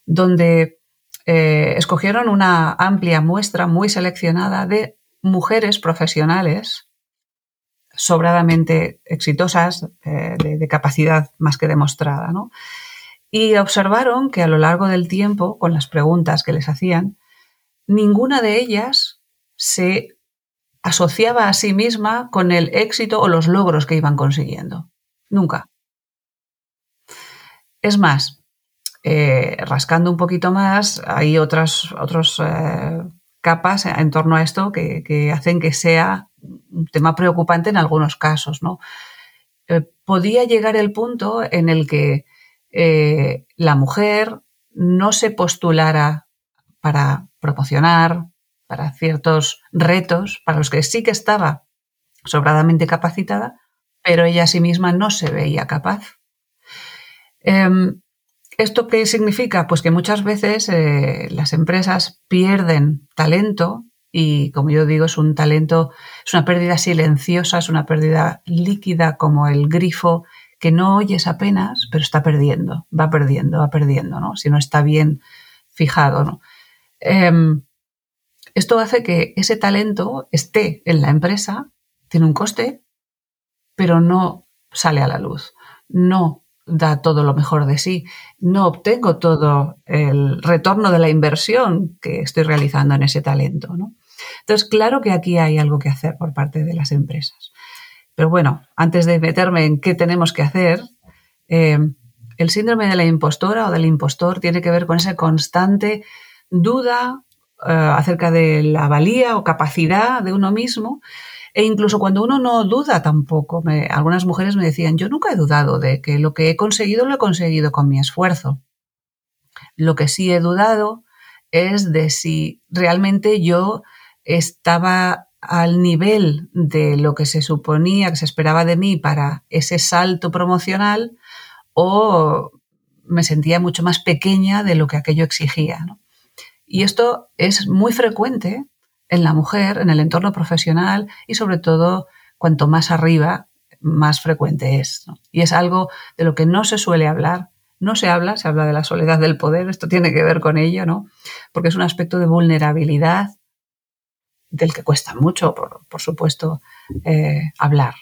donde eh, escogieron una amplia muestra muy seleccionada de mujeres profesionales sobradamente exitosas, eh, de, capacidad más que demostrada, Y observaron que a lo largo del tiempo, con las preguntas que les hacían, ninguna de ellas se asociaba a sí misma con el éxito o los logros que iban consiguiendo. Nunca. Es más, eh, rascando un poquito más, hay otras otros, eh, capas en torno a esto que, hacen que sea un tema preocupante en algunos casos. ¿no? Eh, podía llegar el punto en el que la mujer no se postulara para promocionar, para ciertos retos, para los que sí que estaba sobradamente capacitada, pero ella a sí misma no se veía capaz. Em, ¿Esto qué significa? Pues que muchas veces eh, las empresas pierden talento y, como yo digo, es un talento, es una pérdida silenciosa, es una pérdida líquida como el grifo que no oyes apenas, pero está perdiendo, va perdiendo, va perdiendo, ¿no? Si no está bien fijado. Em, esto hace que ese talento esté en la empresa, tiene un coste, pero no sale a la luz, no da todo lo mejor de sí, no obtengo todo el retorno de la inversión que estoy realizando en ese talento. Entonces, claro que aquí hay algo que hacer por parte de las empresas. Pero bueno, antes de meterme en qué tenemos que hacer, eh, el síndrome de la impostora o del impostor tiene que ver con esa constante duda eh, acerca de la valía o capacidad de uno mismo. E incluso cuando uno no duda tampoco, algunas mujeres me decían, yo nunca he dudado de que lo que he conseguido lo he conseguido con mi esfuerzo. Lo que sí he dudado es de si realmente yo estaba al nivel de lo que se suponía que se esperaba de mí para ese salto promocional o me sentía mucho más pequeña de lo que aquello exigía. Y esto es muy frecuente en la mujer, en el entorno profesional y sobre todo cuanto más arriba, más frecuente es. Y es algo de lo que no se suele hablar. No se habla, se habla de la soledad del poder, esto tiene que ver con ello, ¿no? Porque es un aspecto de vulnerabilidad del que cuesta mucho, por, supuesto, eh, hablar.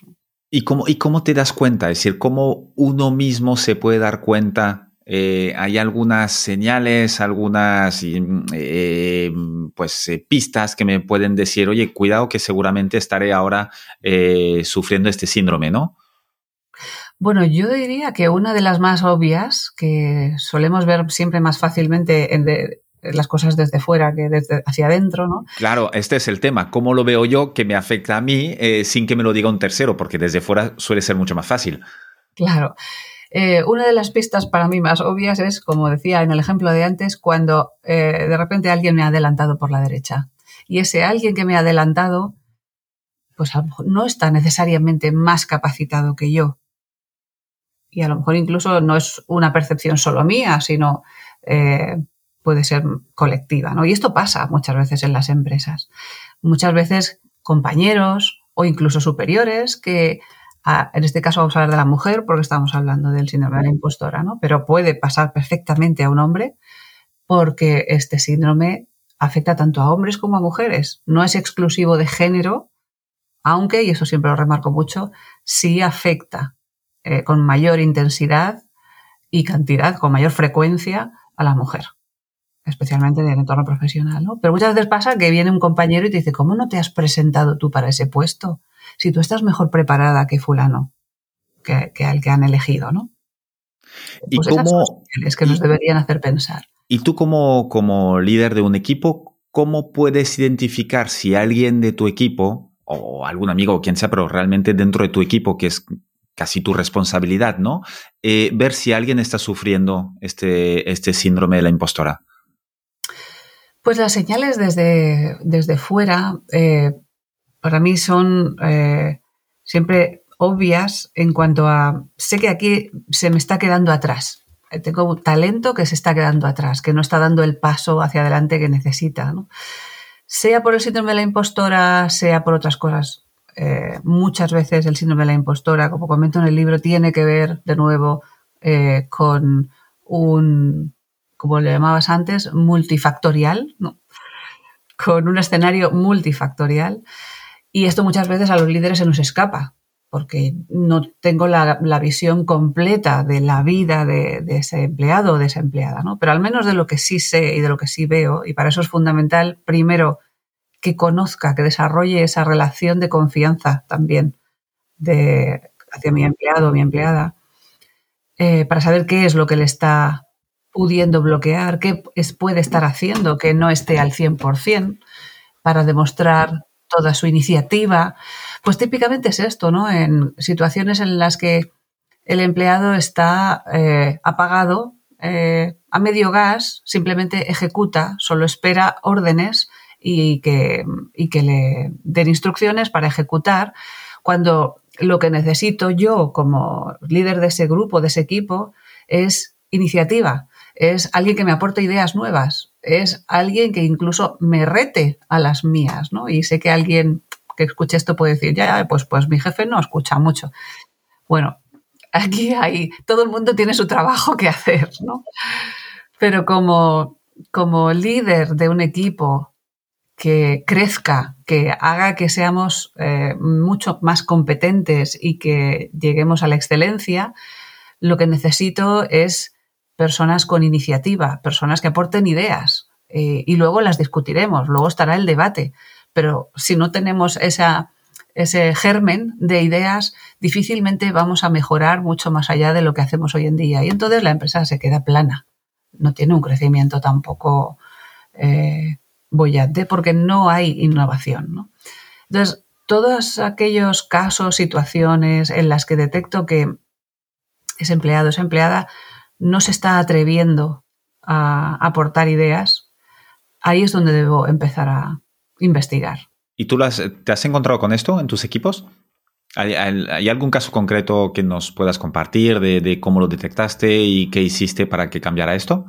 ¿Y ¿Y cómo te das cuenta? Es decir, ¿cómo uno mismo se puede dar cuenta? Eh, ¿Hay algunas señales, algunas eh, pues, pistas que me pueden decir, oye, cuidado que seguramente estaré ahora sufriendo este síndrome, ¿no? Bueno, yo diría que una de las más obvias, que solemos ver siempre más fácilmente en, las cosas desde fuera que desde hacia adentro, ¿no? Claro, este es el tema. ¿Cómo lo veo yo que me afecta a mí eh, sin que me lo diga un tercero? Porque desde fuera suele ser mucho más fácil. Claro. Eh, una de las pistas para mí más obvias es, como decía en el ejemplo de antes, cuando eh, de repente alguien me ha adelantado por la derecha. Y ese alguien que me ha adelantado, pues no está necesariamente más capacitado que yo. Y a lo mejor incluso no es una percepción solo mía, sino puede ser colectiva, ¿no? Y esto pasa muchas veces en las empresas. Muchas veces compañeros o incluso superiores que, en este caso vamos a hablar de la mujer porque estamos hablando del síndrome de la impostora, ¿no? Pero puede pasar perfectamente a un hombre porque este síndrome afecta tanto a hombres como a mujeres. No es exclusivo de género, aunque, y eso siempre lo remarco mucho, sí afecta eh, con mayor intensidad y cantidad, con mayor frecuencia a la mujer especialmente en el entorno profesional, ¿no? Pero muchas veces pasa que viene un compañero y te dice, ¿cómo no te has presentado tú para ese puesto? Si tú estás mejor preparada que fulano, que, que al que han elegido, ¿no? ¿Y pues cómo, es que nos deberían hacer pensar. Y tú como, como líder de un equipo, ¿cómo puedes identificar si alguien de tu equipo, o algún amigo o quien sea, pero realmente dentro de tu equipo, que es casi tu responsabilidad, ¿no? Eh, ver si alguien está sufriendo este, este síndrome de la impostora. Pues las señales desde, desde fuera eh, para mí son eh, siempre obvias en cuanto a, sé que aquí se me está quedando atrás. Eh, tengo un talento que se está quedando atrás, que no está dando el paso hacia adelante que necesita. Sea por el síndrome de la impostora, sea por otras cosas. muchas veces el síndrome de la impostora, como comento en el libro, tiene que ver de nuevo con un como le llamabas antes, multifactorial, con un escenario multifactorial. Y esto muchas veces a los líderes se nos escapa, porque no tengo la, visión completa de la vida de, ese empleado o de esa empleada, ¿no? Pero al menos de lo que sí sé y de lo que sí veo, y para eso es fundamental, primero, que conozca, que desarrolle esa relación de confianza también de, hacia mi empleado o mi empleada, eh, para saber qué es lo que le está pudiendo bloquear, qué puede estar haciendo que no esté al 100% para demostrar toda su iniciativa. Pues típicamente es esto, ¿no? En situaciones en las que el empleado está eh, apagado, eh, a medio gas, simplemente ejecuta, solo espera órdenes y que, y que le den instrucciones para ejecutar, cuando lo que necesito yo como líder de ese grupo, de ese equipo, es iniciativa, es alguien que me aporte ideas nuevas, es alguien que incluso me rete a las mías, ¿no? Y sé que alguien que escuche esto puede decir, ya, pues, pues mi jefe no escucha mucho. Bueno, aquí hay, todo el mundo tiene su trabajo que hacer, ¿no? Pero como, como líder de un equipo que crezca, que haga que seamos eh, mucho más competentes y que lleguemos a la excelencia, lo que necesito es personas con iniciativa, personas que aporten ideas eh, y luego las discutiremos, luego estará el debate. pero si no tenemos esa, ese germen de ideas, difícilmente vamos a mejorar mucho más allá de lo que hacemos hoy en día. Y entonces la empresa se queda plana. No tiene un crecimiento tampoco eh, bollante porque no hay innovación. Entonces, todos aquellos casos, situaciones en las que detecto que ese empleado, esa empleada no se está atreviendo a aportar ideas, ahí es donde debo empezar a investigar. ¿Y tú te has encontrado con esto en tus equipos? ¿Hay, algún caso concreto que nos puedas compartir de, cómo lo detectaste y qué hiciste para que cambiara esto?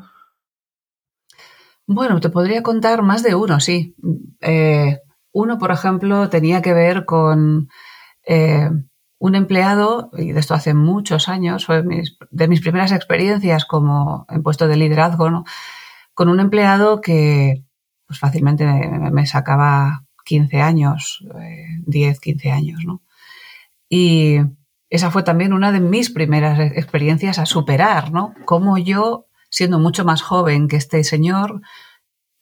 Bueno, te podría contar más de uno, sí. Eh, uno, por ejemplo, tenía que ver con eh, un empleado, y de esto hace muchos años, fue de mis primeras experiencias como en puesto de liderazgo, con un empleado que pues fácilmente me, sacaba 15 años, 10, eh, 15 años, ¿no? Y esa fue también una de mis primeras experiencias a superar, ¿no? Cómo yo, siendo mucho más joven que este señor,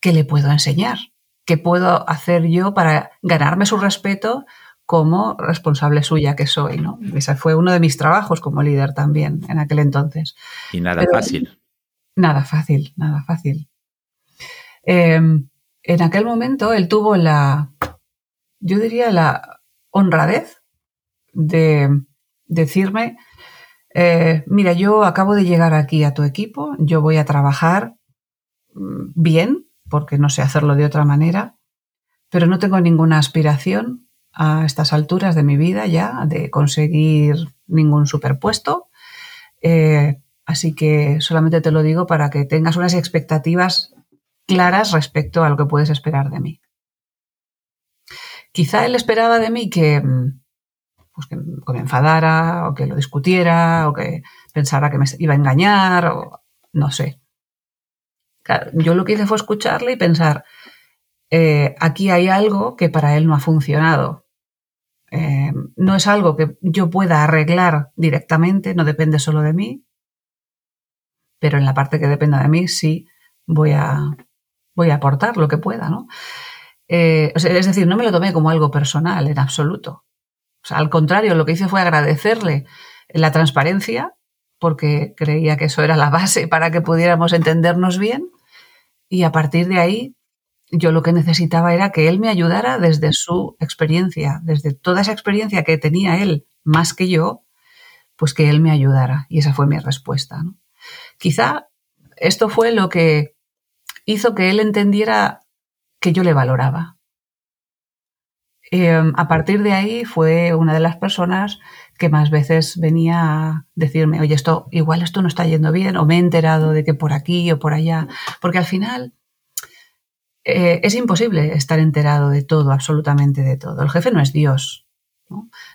¿qué le puedo enseñar? ¿Qué puedo hacer yo para ganarme su respeto como responsable suya que soy? ¿no? Ese fue uno de mis trabajos como líder también en aquel entonces. Y nada fácil. Nada fácil, nada fácil. Em, en aquel momento él tuvo la, yo diría, la honradez de decirme, eh, mira, yo acabo de llegar aquí a tu equipo, yo voy a trabajar mm, bien, porque no sé hacerlo de otra manera, pero no tengo ninguna aspiración a estas alturas de mi vida ya de conseguir ningún superpuesto. Eh, así que solamente te lo digo para que tengas unas expectativas claras respecto a lo que puedes esperar de mí. Quizá él esperaba de mí que, pues que, me enfadara o que lo discutiera o que pensara que me iba a engañar o no sé yo lo que hice fue escucharle y pensar, eh, aquí hay algo que para él no ha funcionado. Eh, no es algo que yo pueda arreglar directamente, no depende solo de mí, pero en la parte que dependa de mí sí voy a, voy a aportar lo que pueda, ¿no? Eh, es decir, no me lo tomé como algo personal en absoluto. al contrario, lo que hice fue agradecerle la transparencia porque creía que eso era la base para que pudiéramos entendernos bien. Y a partir de ahí, yo lo que necesitaba era que él me ayudara desde su experiencia, desde toda esa experiencia que tenía él más que yo, pues que él me ayudara. Y esa fue mi respuesta. Quizá esto fue lo que hizo que él entendiera que yo le valoraba. Em, a partir de ahí fue una de las personas que más veces venía a decirme, oye, esto, igual esto no está yendo bien, o me he enterado de que por aquí o por allá, porque al final eh, es imposible estar enterado de todo, absolutamente de todo. El jefe no es Dios.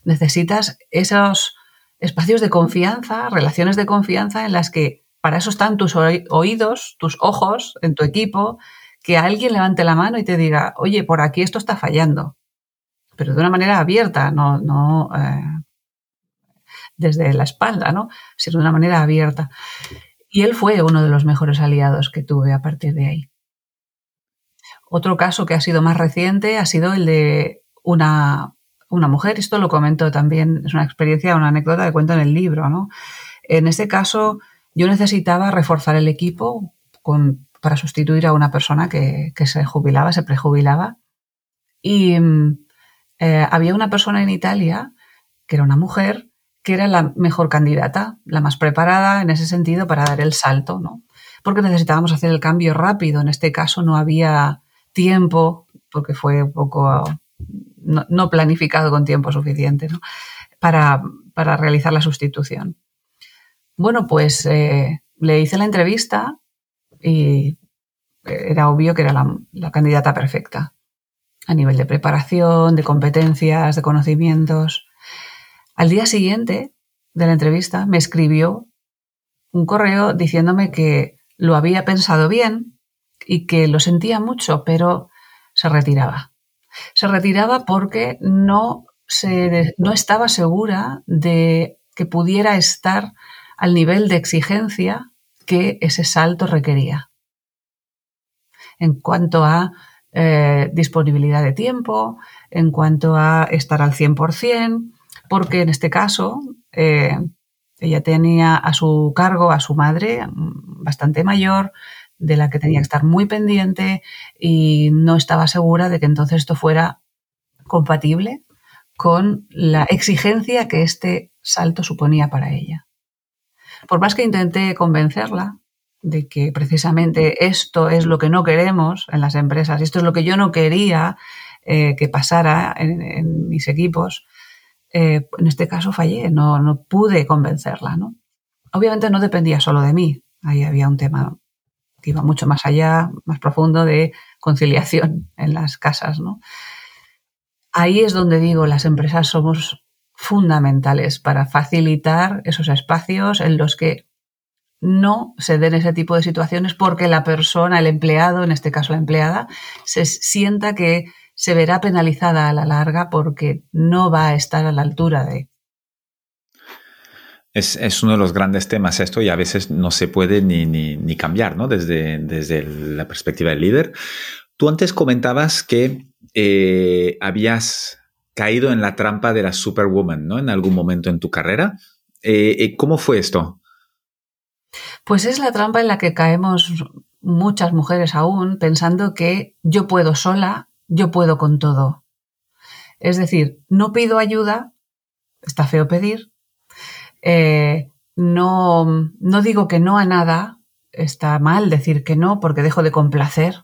Necesitas esos espacios de confianza, relaciones de confianza en las que para eso están tus oídos, tus ojos en tu equipo, que alguien levante la mano y te diga, oye, por aquí esto está fallando, pero de una manera abierta, no, eh, desde la espalda, ¿no? sino de una manera abierta. Y él fue uno de los mejores aliados que tuve a partir de ahí. Otro caso que ha sido más reciente ha sido el de una, una mujer, esto lo comento también, es una experiencia, una anécdota que cuento en el libro. ¿no? En este caso, yo necesitaba reforzar el equipo con, para sustituir a una persona que, se jubilaba, se prejubilaba. Y mm, eh, había una persona en Italia, que era una mujer, que era la mejor candidata, la más preparada en ese sentido para dar el salto, ¿no? Porque necesitábamos hacer el cambio rápido. En este caso no había tiempo, porque fue un poco no, planificado con tiempo suficiente, ¿no? Para, realizar la sustitución. Bueno, pues eh, le hice la entrevista y era obvio que era la candidata perfecta a nivel de preparación, de competencias, de conocimientos. Al día siguiente de la entrevista me escribió un correo diciéndome que lo había pensado bien y que lo sentía mucho, pero se retiraba. Se retiraba porque no, se, no estaba segura de que pudiera estar al nivel de exigencia que ese salto requería. En cuanto a eh, disponibilidad de tiempo, en cuanto a estar al 100%, porque en este caso eh, ella tenía a su cargo a su madre mm, bastante mayor, de la que tenía que estar muy pendiente y no estaba segura de que entonces esto fuera compatible con la exigencia que este salto suponía para ella. Por más que intenté convencerla de que precisamente esto es lo que no queremos en las empresas, esto es lo que yo no quería eh, que pasara en, mis equipos, eh, en este caso fallé, no, no pude convencerla. ¿no? Obviamente no dependía solo de mí, ahí había un tema iba mucho más allá, más profundo de conciliación en las casas. ¿no? Ahí es donde digo, las empresas somos fundamentales para facilitar esos espacios en los que no se den ese tipo de situaciones porque la persona, el empleado, en este caso la empleada, se sienta que se verá penalizada a la larga porque no va a estar a la altura de. Es, uno de los grandes temas esto y a veces no se puede ni, cambiar, ¿no? Desde, desde la perspectiva del líder. Tú antes comentabas que eh, habías caído en la trampa de la superwoman, ¿no? En algún momento en tu carrera. Eh, eh, ¿Cómo fue esto? Pues es la trampa en la que caemos muchas mujeres aún, pensando que yo puedo sola, yo puedo con todo. Es decir, no pido ayuda, está feo pedir, no, no digo que no a nada, está mal decir que no porque dejo de complacer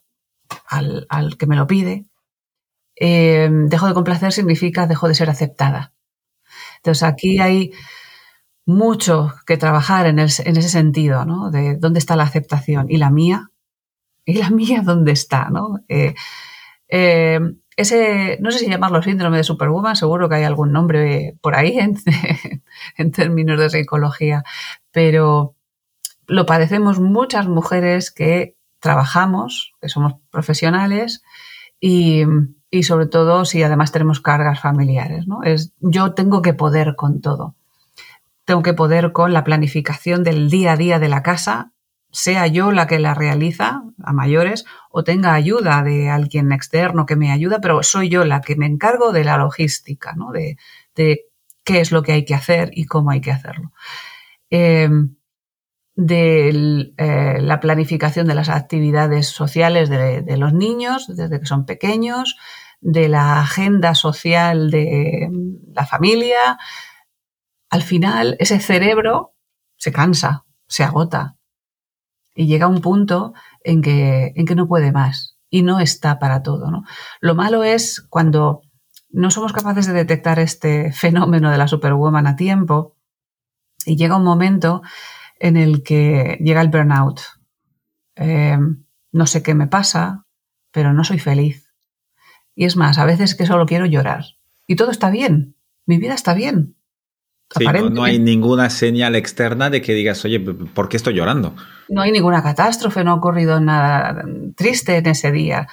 al, al que me lo pide. Eh, dejo de complacer significa dejo de ser aceptada. Entonces aquí hay mucho que trabajar en, ese sentido, ¿no? De dónde está la aceptación y la mía, y la mía dónde está, ¿no? Eh, eh, ese, no sé si llamarlo síndrome de Superwoman, seguro que hay algún nombre por ahí en, en términos de psicología, pero lo padecemos muchas mujeres que trabajamos, que somos profesionales y, y sobre todo si además tenemos cargas familiares. ¿no? Es, yo tengo que poder con todo. Tengo que poder con la planificación del día a día de la casa, sea yo la que la realiza a mayores o tenga ayuda de alguien externo que me ayuda, pero soy yo la que me encargo de la logística, ¿no? de, de qué es lo que hay que hacer y cómo hay que hacerlo. Eh, de eh, la planificación de las actividades sociales de, de, los niños desde que son pequeños, de la agenda social de la familia, al final ese cerebro se cansa, se agota y llega a un punto en que, en que no puede más y no está para todo. ¿no? Lo malo es cuando no somos capaces de detectar este fenómeno de la superwoman a tiempo y llega un momento en el que llega el burnout. Eh, no sé qué me pasa, pero no soy feliz y es más, a veces que solo quiero llorar. Y todo está bien. Mi vida está bien. Sí, no, hay ninguna señal externa de que digas, oye, ¿por qué estoy llorando? No hay ninguna catástrofe, no ha ocurrido nada triste en ese día,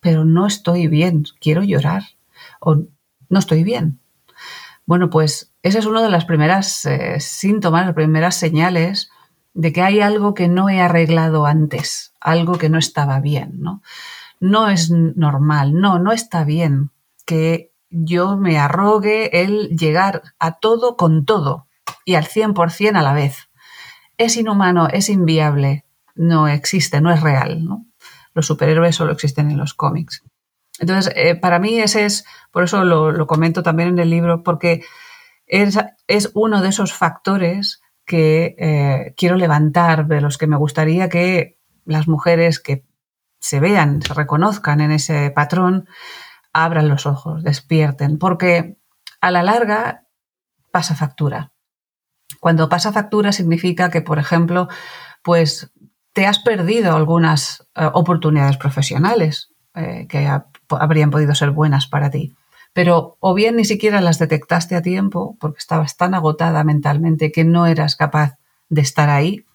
pero no estoy bien, quiero llorar o no estoy bien. Bueno, pues ese es uno de los primeros eh, síntomas, las primeras señales de que hay algo que no he arreglado antes, algo que no estaba bien, ¿no? no es normal, no, no está bien que yo me arrogue el llegar a todo con todo y al 100% a la vez. Es inhumano, es inviable, no existe, no es real. Los superhéroes solo existen en los cómics. Entonces, eh, para mí ese es, por eso lo, comento también en el libro, porque es, es uno de esos factores que eh, quiero levantar, de los que me gustaría que las mujeres que se vean, se reconozcan en ese patrón, abran los ojos, despierten, porque a la larga pasa factura. Cuando pasa factura significa que, por ejemplo, pues te has perdido algunas eh, oportunidades profesionales eh, que habrían podido ser buenas para ti. Pero o bien ni siquiera las detectaste a tiempo porque estabas tan agotada mentalmente que no eras capaz de estar ahí,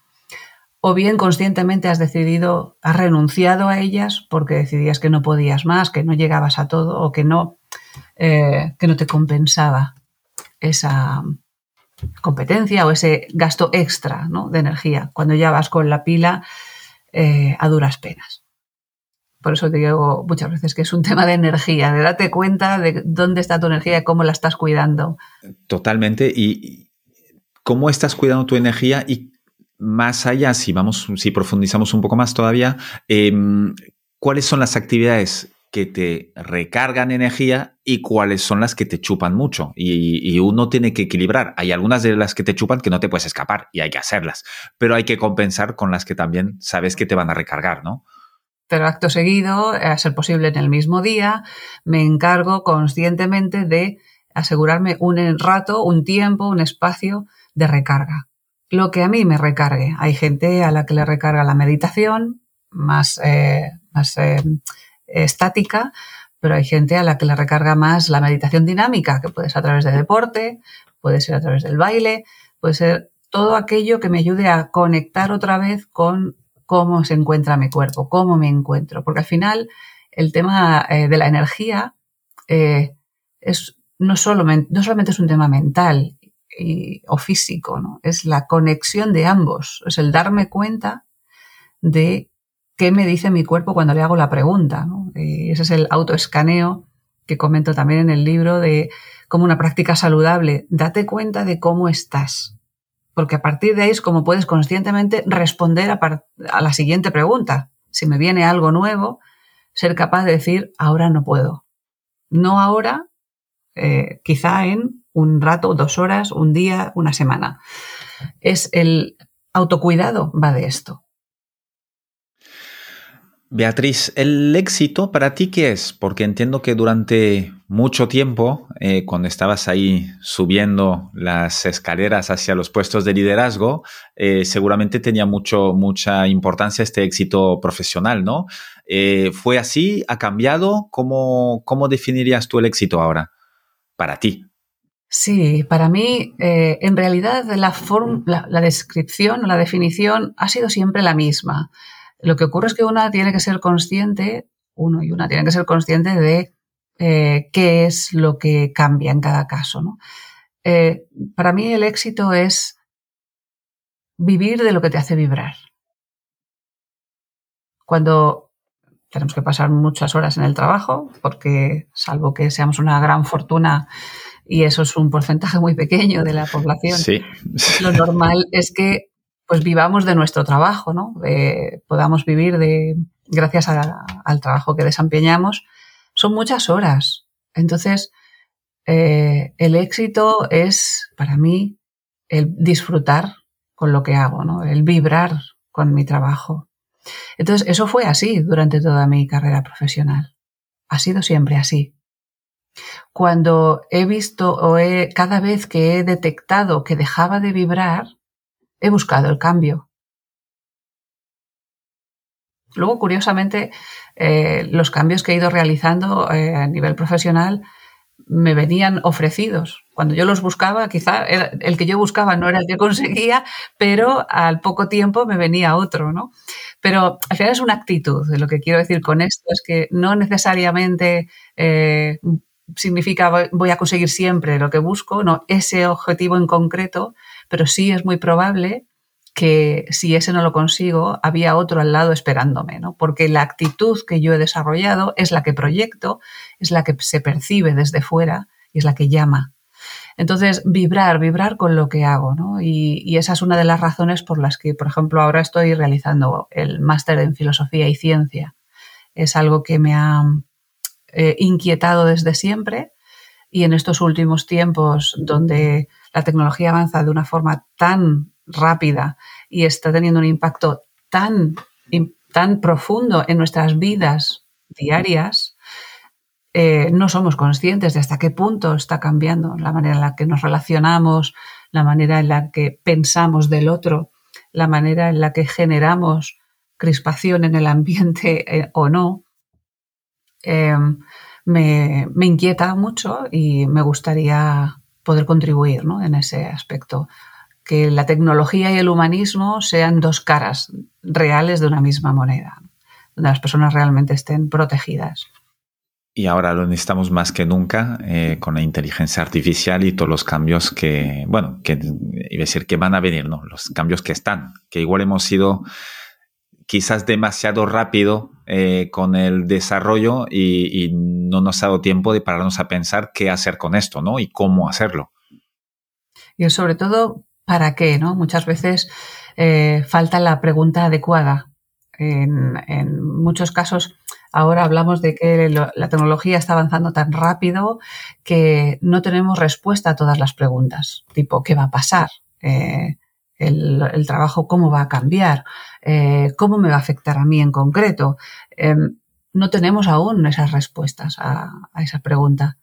o bien conscientemente has decidido, has renunciado a ellas porque decidías que no podías más, que no llegabas a todo o que no, eh, que no te compensaba esa competencia o ese gasto extra de energía cuando ya vas con la pila eh, a duras penas. Por eso digo muchas veces que es un tema de energía, de date cuenta de dónde está tu energía y cómo la estás cuidando. Totalmente. Y cómo estás cuidando tu energía y más allá, si vamos, si profundizamos un poco más todavía, em, ¿cuáles son las actividades que te recargan energía y cuáles son las que te chupan mucho. Y, uno tiene que equilibrar. Hay algunas de las que te chupan que no te puedes escapar y hay que hacerlas, pero hay que compensar con las que también sabes que te van a recargar, ¿no? Pero acto seguido, a ser posible en el mismo día, me encargo conscientemente de asegurarme un rato, un tiempo, un espacio de recarga. Lo que a mí me recargue. Hay gente a la que le recarga la meditación, más, eh, más eh, estática, pero hay gente a la que le recarga más la meditación dinámica, que puede ser a través de deporte, puede ser a través del baile, puede ser todo aquello que me ayude a conectar otra vez con cómo se encuentra mi cuerpo, cómo me encuentro. Porque al final el tema eh, de la energía eh, es, no, solo, no solamente es un tema mental o físico, ¿no? es la conexión de ambos, es el darme cuenta de qué me dice mi cuerpo cuando le hago la pregunta. Eh, ese es el autoescaneo que comento también en el libro de como una práctica saludable. Date cuenta de cómo estás, porque a partir de ahí es como puedes conscientemente responder a, la siguiente pregunta. Si me viene algo nuevo, ser capaz de decir, ahora no puedo. No ahora, eh, quizá en un rato, dos horas, un día, una semana. Es el autocuidado, va de esto. Beatriz, ¿el éxito para ti qué es? Porque entiendo que durante mucho tiempo, eh, cuando estabas ahí subiendo las escaleras hacia los puestos de liderazgo, eh, seguramente tenía mucho, mucha importancia este éxito profesional, ¿no? Eh, ¿Fue así? ¿Ha cambiado? ¿Cómo, cómo definirías tú el éxito ahora para ti? Sí, para mí, en realidad, la, la, la descripción o la definición ha sido siempre la misma. Lo que ocurre es que una tiene que ser consciente, uno y una tienen que ser consciente de eh, qué es lo que cambia en cada caso. Eh, para mí el éxito es vivir de lo que te hace vibrar. Cuando tenemos que pasar muchas horas en el trabajo, porque salvo que seamos una gran fortuna y eso es un porcentaje muy pequeño de la población, lo normal es que pues vivamos de nuestro trabajo, ¿no? podamos vivir de, gracias al trabajo que desempeñamos. Son muchas horas. Entonces, eh, el éxito es, para mí, el disfrutar con lo que hago, ¿no? El vibrar con mi trabajo. Entonces, eso fue así durante toda mi carrera profesional. Ha sido siempre así. Cuando he visto o he, cada vez que he detectado que dejaba de vibrar, he buscado el cambio. Luego, curiosamente, eh, los cambios que he ido realizando eh, a nivel profesional me venían ofrecidos. Cuando yo los buscaba, quizá el que yo buscaba no era el que conseguía, pero al poco tiempo me venía otro, ¿no? Pero al final es una actitud. Lo que quiero decir con esto es que no necesariamente eh, significa voy a conseguir siempre lo que busco, no, ese objetivo en concreto pero sí es muy probable que si ese no lo consigo, había otro al lado esperándome, ¿no? Porque la actitud que yo he desarrollado es la que proyecto, es la que se percibe desde fuera y es la que llama. Entonces, vibrar, vibrar con lo que hago, ¿no? Y, esa es una de las razones por las que, por ejemplo, ahora estoy realizando el máster en filosofía y ciencia. Es algo que me ha eh, inquietado desde siempre y en estos últimos tiempos donde la tecnología avanza de una forma tan rápida y está teniendo un impacto tan, tan profundo en nuestras vidas diarias, eh, no somos conscientes de hasta qué punto está cambiando la manera en la que nos relacionamos, la manera en la que pensamos del otro, la manera en la que generamos crispación en el ambiente eh, o no. Eh, me, me, inquieta mucho y me gustaría poder contribuir en ese aspecto. Que la tecnología y el humanismo sean dos caras reales de una misma moneda, donde las personas realmente estén protegidas. Y ahora lo necesitamos más que nunca eh, con la inteligencia artificial y todos los cambios que, bueno, que iba a decir que van a venir, ¿no? Los cambios que están, que igual hemos sido quizás demasiado rápido eh, con el desarrollo y, no nos ha dado tiempo de pararnos a pensar qué hacer con esto, ¿no? Y cómo hacerlo. Y sobre todo, ¿para qué? ¿no? Muchas veces eh, falta la pregunta adecuada. En, muchos casos, ahora hablamos de que la tecnología está avanzando tan rápido que no tenemos respuesta a todas las preguntas, tipo, ¿qué va a pasar? Eh, el, trabajo, ¿cómo va a cambiar? Eh, ¿Cómo me va a afectar a mí en concreto? Em, no tenemos aún esas respuestas a, esa pregunta.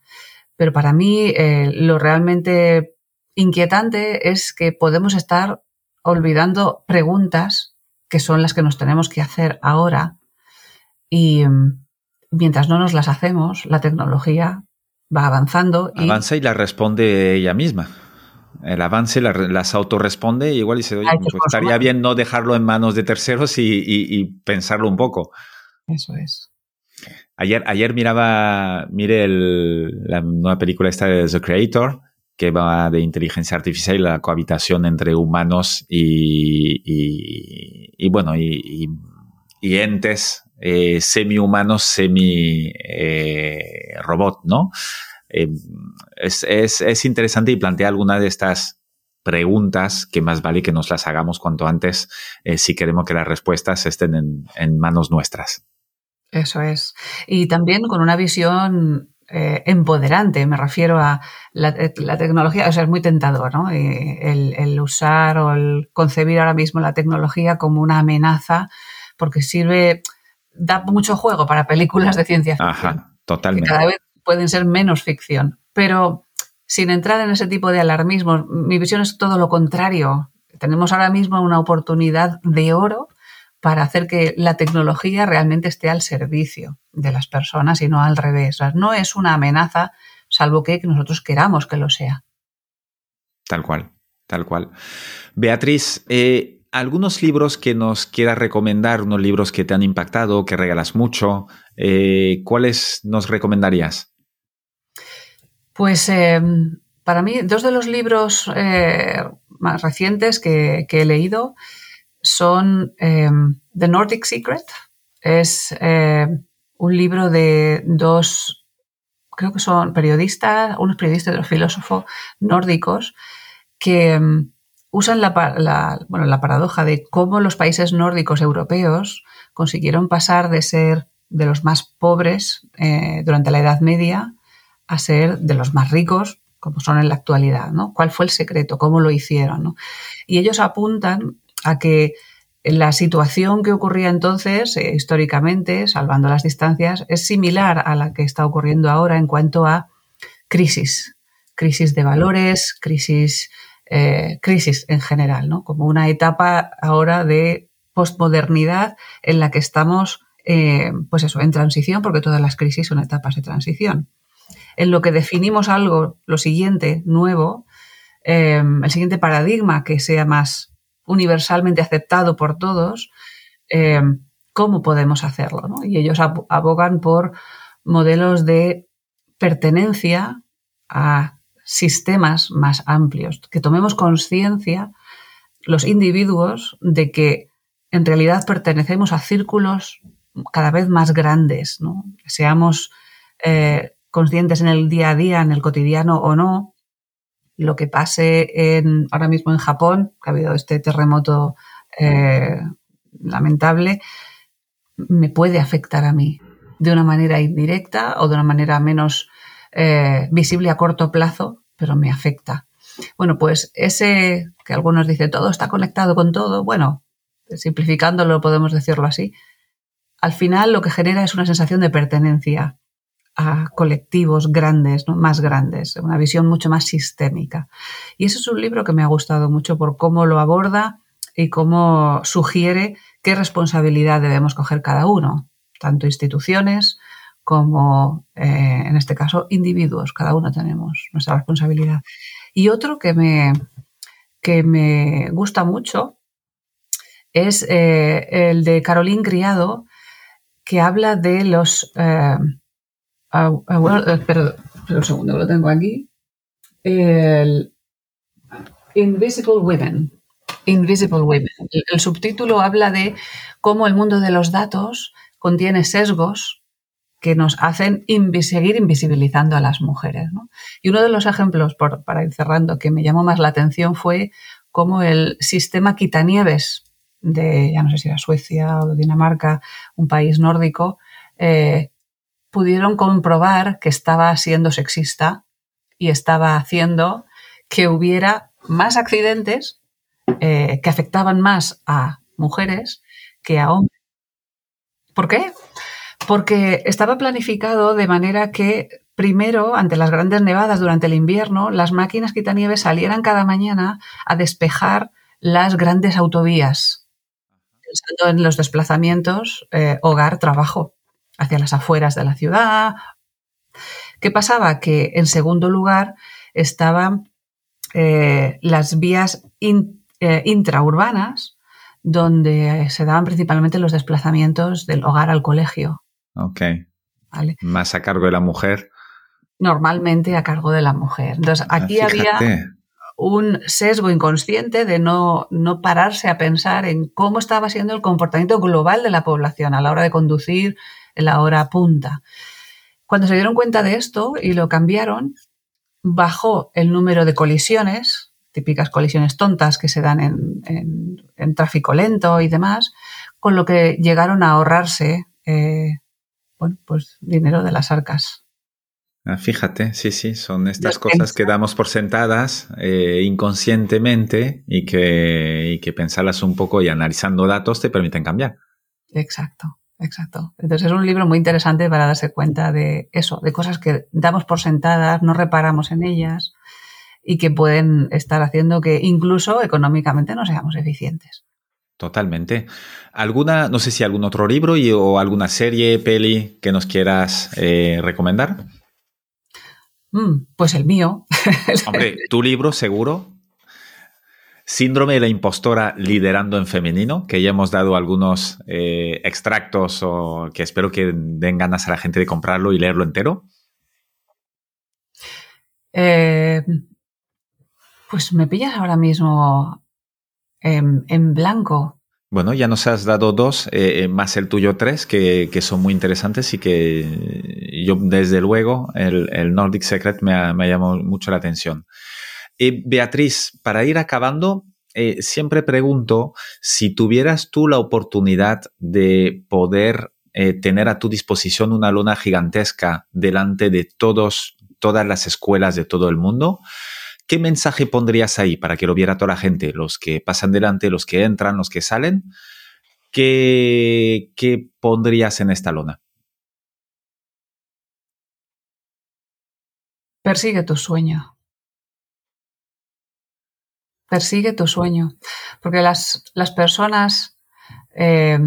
Pero para mí lo realmente inquietante es que podemos estar olvidando preguntas que son las que nos tenemos que hacer ahora y mm, mientras no nos las hacemos, la tecnología va avanzando. Y... Avanza y la responde ella misma. El avance las autorresponde y igual dice, oye, pues estaría bien no dejarlo en manos de terceros y, pensarlo un poco. Eso es. Ayer, ayer miraba, mire la nueva película esta de The Creator, que va de inteligencia artificial y la cohabitación entre humanos y, y, bueno, y, entes eh, semi-humanos, semi-robot, eh, ¿no? Eh, es, es, es, interesante y plantea algunas de estas preguntas que más vale que nos las hagamos cuanto antes si queremos que las respuestas estén en manos nuestras. Eso es. Y también con una visión eh, empoderante, me refiero a la, tecnología, o sea, es muy tentador, ¿no? El, usar o el concebir ahora mismo la tecnología como una amenaza, porque sirve, da mucho juego para películas de ciencia ficción. Ajá, totalmente. Que cada vez pueden ser menos ficción, pero sin entrar en ese tipo de alarmismo, mi visión es todo lo contrario. Tenemos ahora mismo una oportunidad de oro para hacer que la tecnología realmente esté al servicio de las personas y no al revés. no es una amenaza, salvo que nosotros queramos que lo sea. Tal cual, tal cual. Beatriz, eh, algunos libros que nos quieras recomendar, unos libros que te han impactado, que regalas mucho, eh, ¿cuáles nos recomendarías? Pues em, para mí, dos de los libros eh, más recientes que he leído son em, The Nordic Secret. Es em, un libro de dos, creo que son periodistas, unos periodistas y otros filósofos nórdicos que em, usan la, paradoja de cómo los países nórdicos europeos consiguieron pasar de ser de los más pobres eh, durante la Edad Media a ser de los más ricos como son en la actualidad, ¿no? ¿Cuál fue el secreto? ¿Cómo lo hicieron? Y ellos apuntan a que la situación que ocurría entonces, eh, históricamente, salvando las distancias, es similar a la que está ocurriendo ahora en cuanto a crisis, crisis de valores, crisis, eh, crisis en general, ¿no? Como una etapa ahora de postmodernidad en la que estamos, eh, pues eso, en transición, porque todas las crisis son etapas de transición. En lo que definimos algo, lo siguiente, nuevo, el siguiente paradigma que sea más universalmente aceptado por todos, eh, ¿cómo podemos hacerlo? Y ellos abogan por modelos de pertenencia a sistemas más amplios, que tomemos conciencia los individuos de que en realidad pertenecemos a círculos cada vez más grandes, ¿no? seamos eh, conscientes en el día a día, en el cotidiano o no, lo que pase en, ahora mismo en Japón, que ha habido este terremoto eh, lamentable, me puede afectar a mí de una manera indirecta o de una manera menos eh, visible a corto plazo, pero me afecta. Bueno, pues ese que algunos dicen todo está conectado con todo, bueno, simplificándolo podemos decirlo así, al final lo que genera es una sensación de pertenencia a colectivos grandes, más grandes, una visión mucho más sistémica. Y ese es un libro que me ha gustado mucho por cómo lo aborda y cómo sugiere qué responsabilidad debemos coger cada uno, tanto instituciones como, eh, en este caso, individuos. Cada uno tenemos nuestra responsabilidad. Y otro que me, que me gusta mucho es eh, el de Caroline Criado, que habla de los eh, Ah, ah, espera, un segundo, lo tengo aquí. El Invisible Women. Invisible Women. El, subtítulo habla de cómo el mundo de los datos contiene sesgos que nos hacen seguir invisibilizando a las mujeres. Y uno de los ejemplos, para ir cerrando, que me llamó más la atención fue cómo el sistema quitanieves de, ya no sé si era Suecia o Dinamarca, un país nórdico, eh, pudieron comprobar que estaba siendo sexista y estaba haciendo que hubiera más accidentes eh, que afectaban más a mujeres que a hombres. ¿Por qué? Porque estaba planificado de manera que primero, ante las grandes nevadas durante el invierno, las máquinas quitanieves salieran cada mañana a despejar las grandes autovías, pensando en los desplazamientos eh, hogar-trabajo hacia las afueras de la ciudad. ¿Qué pasaba? Que en segundo lugar estaban eh, las vías eh, intraurbanas donde se daban principalmente los desplazamientos del hogar al colegio. Ok. Más a cargo de la mujer. Normalmente a cargo de la mujer. Entonces, ah, aquí había un sesgo inconsciente de no, no pararse a pensar en cómo estaba siendo el comportamiento global de la población a la hora de conducir en la hora punta. Cuando se dieron cuenta de esto y lo cambiaron, bajó el número de colisiones, típicas colisiones tontas que se dan en, tráfico lento y demás, con lo que llegaron a ahorrarse eh, bueno, pues dinero de las arcas. Ah, fíjate, sí, sí, son estas cosas que damos por sentadas eh, inconscientemente y que, y que pensarlas un poco y analizando datos te permiten cambiar. Exacto, exacto. Entonces es un libro muy interesante para darse cuenta de eso, de cosas que damos por sentadas, no reparamos en ellas y que pueden estar haciendo que incluso económicamente no seamos eficientes. Totalmente. ¿Alguna, no sé si algún otro libro y, o alguna serie, peli que nos quieras eh, recomendar? Mm, pues el mío. Hombre, tu libro seguro. Síndrome de la impostora liderando en femenino, que ya hemos dado algunos eh, extractos o que espero que den ganas a la gente de comprarlo y leerlo entero. Eh, pues me pillas ahora mismo en blanco. Bueno, ya nos has dado dos, eh, más el tuyo tres, que, son muy interesantes y que yo, desde luego, el, Nordic Secret me ha, llamado mucho la atención. Eh, Beatriz, para ir acabando, siempre pregunto si tuvieras tú la oportunidad de poder tener a tu disposición una luna gigantesca delante de todos, todas las escuelas de todo el mundo, ¿Qué mensaje pondrías ahí para que lo viera toda la gente? Los que pasan delante, los que entran, los que salen. ¿Qué, qué pondrías en esta lona? Persigue tu sueño. Persigue tu sueño. Porque las, las personas eh,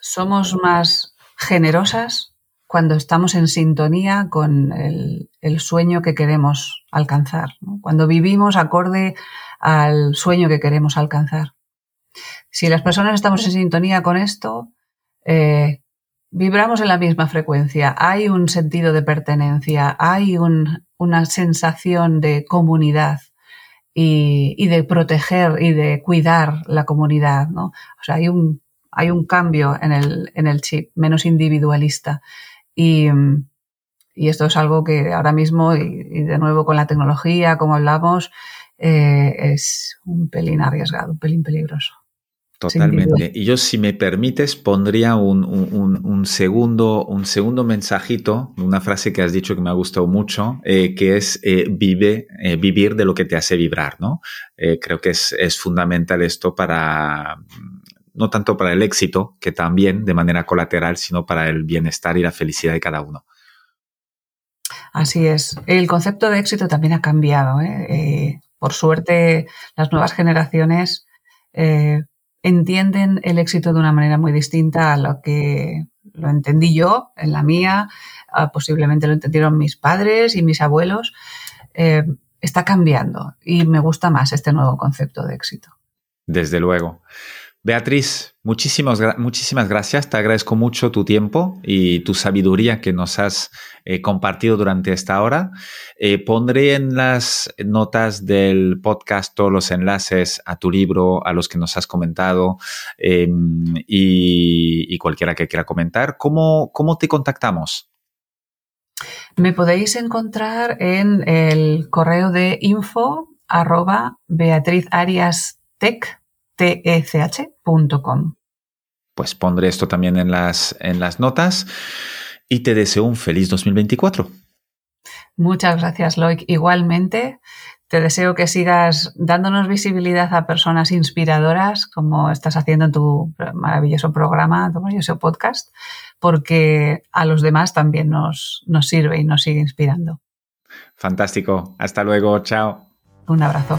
somos más generosas cuando estamos en sintonía con el, sueño que queremos alcanzar, cuando vivimos acorde al sueño que queremos alcanzar. Si las personas estamos en sintonía con esto, eh, vibramos en la misma frecuencia, hay un sentido de pertenencia, hay una sensación de comunidad y, de proteger y de cuidar la comunidad. ¿no? O sea, hay un, hay un cambio en el, en el chip, menos individualista. Y, esto es algo que ahora mismo, y, de nuevo con la tecnología, como hablamos, eh, es un pelín arriesgado, un pelín peligroso. Totalmente. Y yo, si me permites, pondría un, segundo, un segundo mensajito, una frase que has dicho que me ha gustado mucho, eh, que es eh, vive, vivir de lo que te hace vibrar, ¿no? creo que es, es, fundamental esto para, no tanto para el éxito, que también de manera colateral, sino para el bienestar y la felicidad de cada uno. Así es. El concepto de éxito también ha cambiado. ¿eh? Eh, por suerte, las nuevas generaciones eh, entienden el éxito de una manera muy distinta a lo que lo entendí yo en la mía, ah, posiblemente lo entendieron mis padres y mis abuelos. está cambiando y me gusta más este nuevo concepto de éxito. Desde luego. Beatriz, muchísimas, muchísimas gracias. Te agradezco mucho tu tiempo y tu sabiduría que nos has eh, compartido durante esta hora. Eh, pondré en las notas del podcast todos los enlaces a tu libro, a los que nos has comentado em, y, cualquiera que quiera comentar. ¿Cómo, cómo te contactamos? Me podéis encontrar en el correo de info arroba tech.com. Pues pondré esto también en las, en las notas y te deseo un feliz 2024. Muchas gracias, Loic. Igualmente, te deseo que sigas dándonos visibilidad a personas inspiradoras como estás haciendo en tu maravilloso programa, tu maravilloso podcast, porque a los demás también nos, nos sirve y nos sigue inspirando. Fantástico. Hasta luego. Chao. Un abrazo.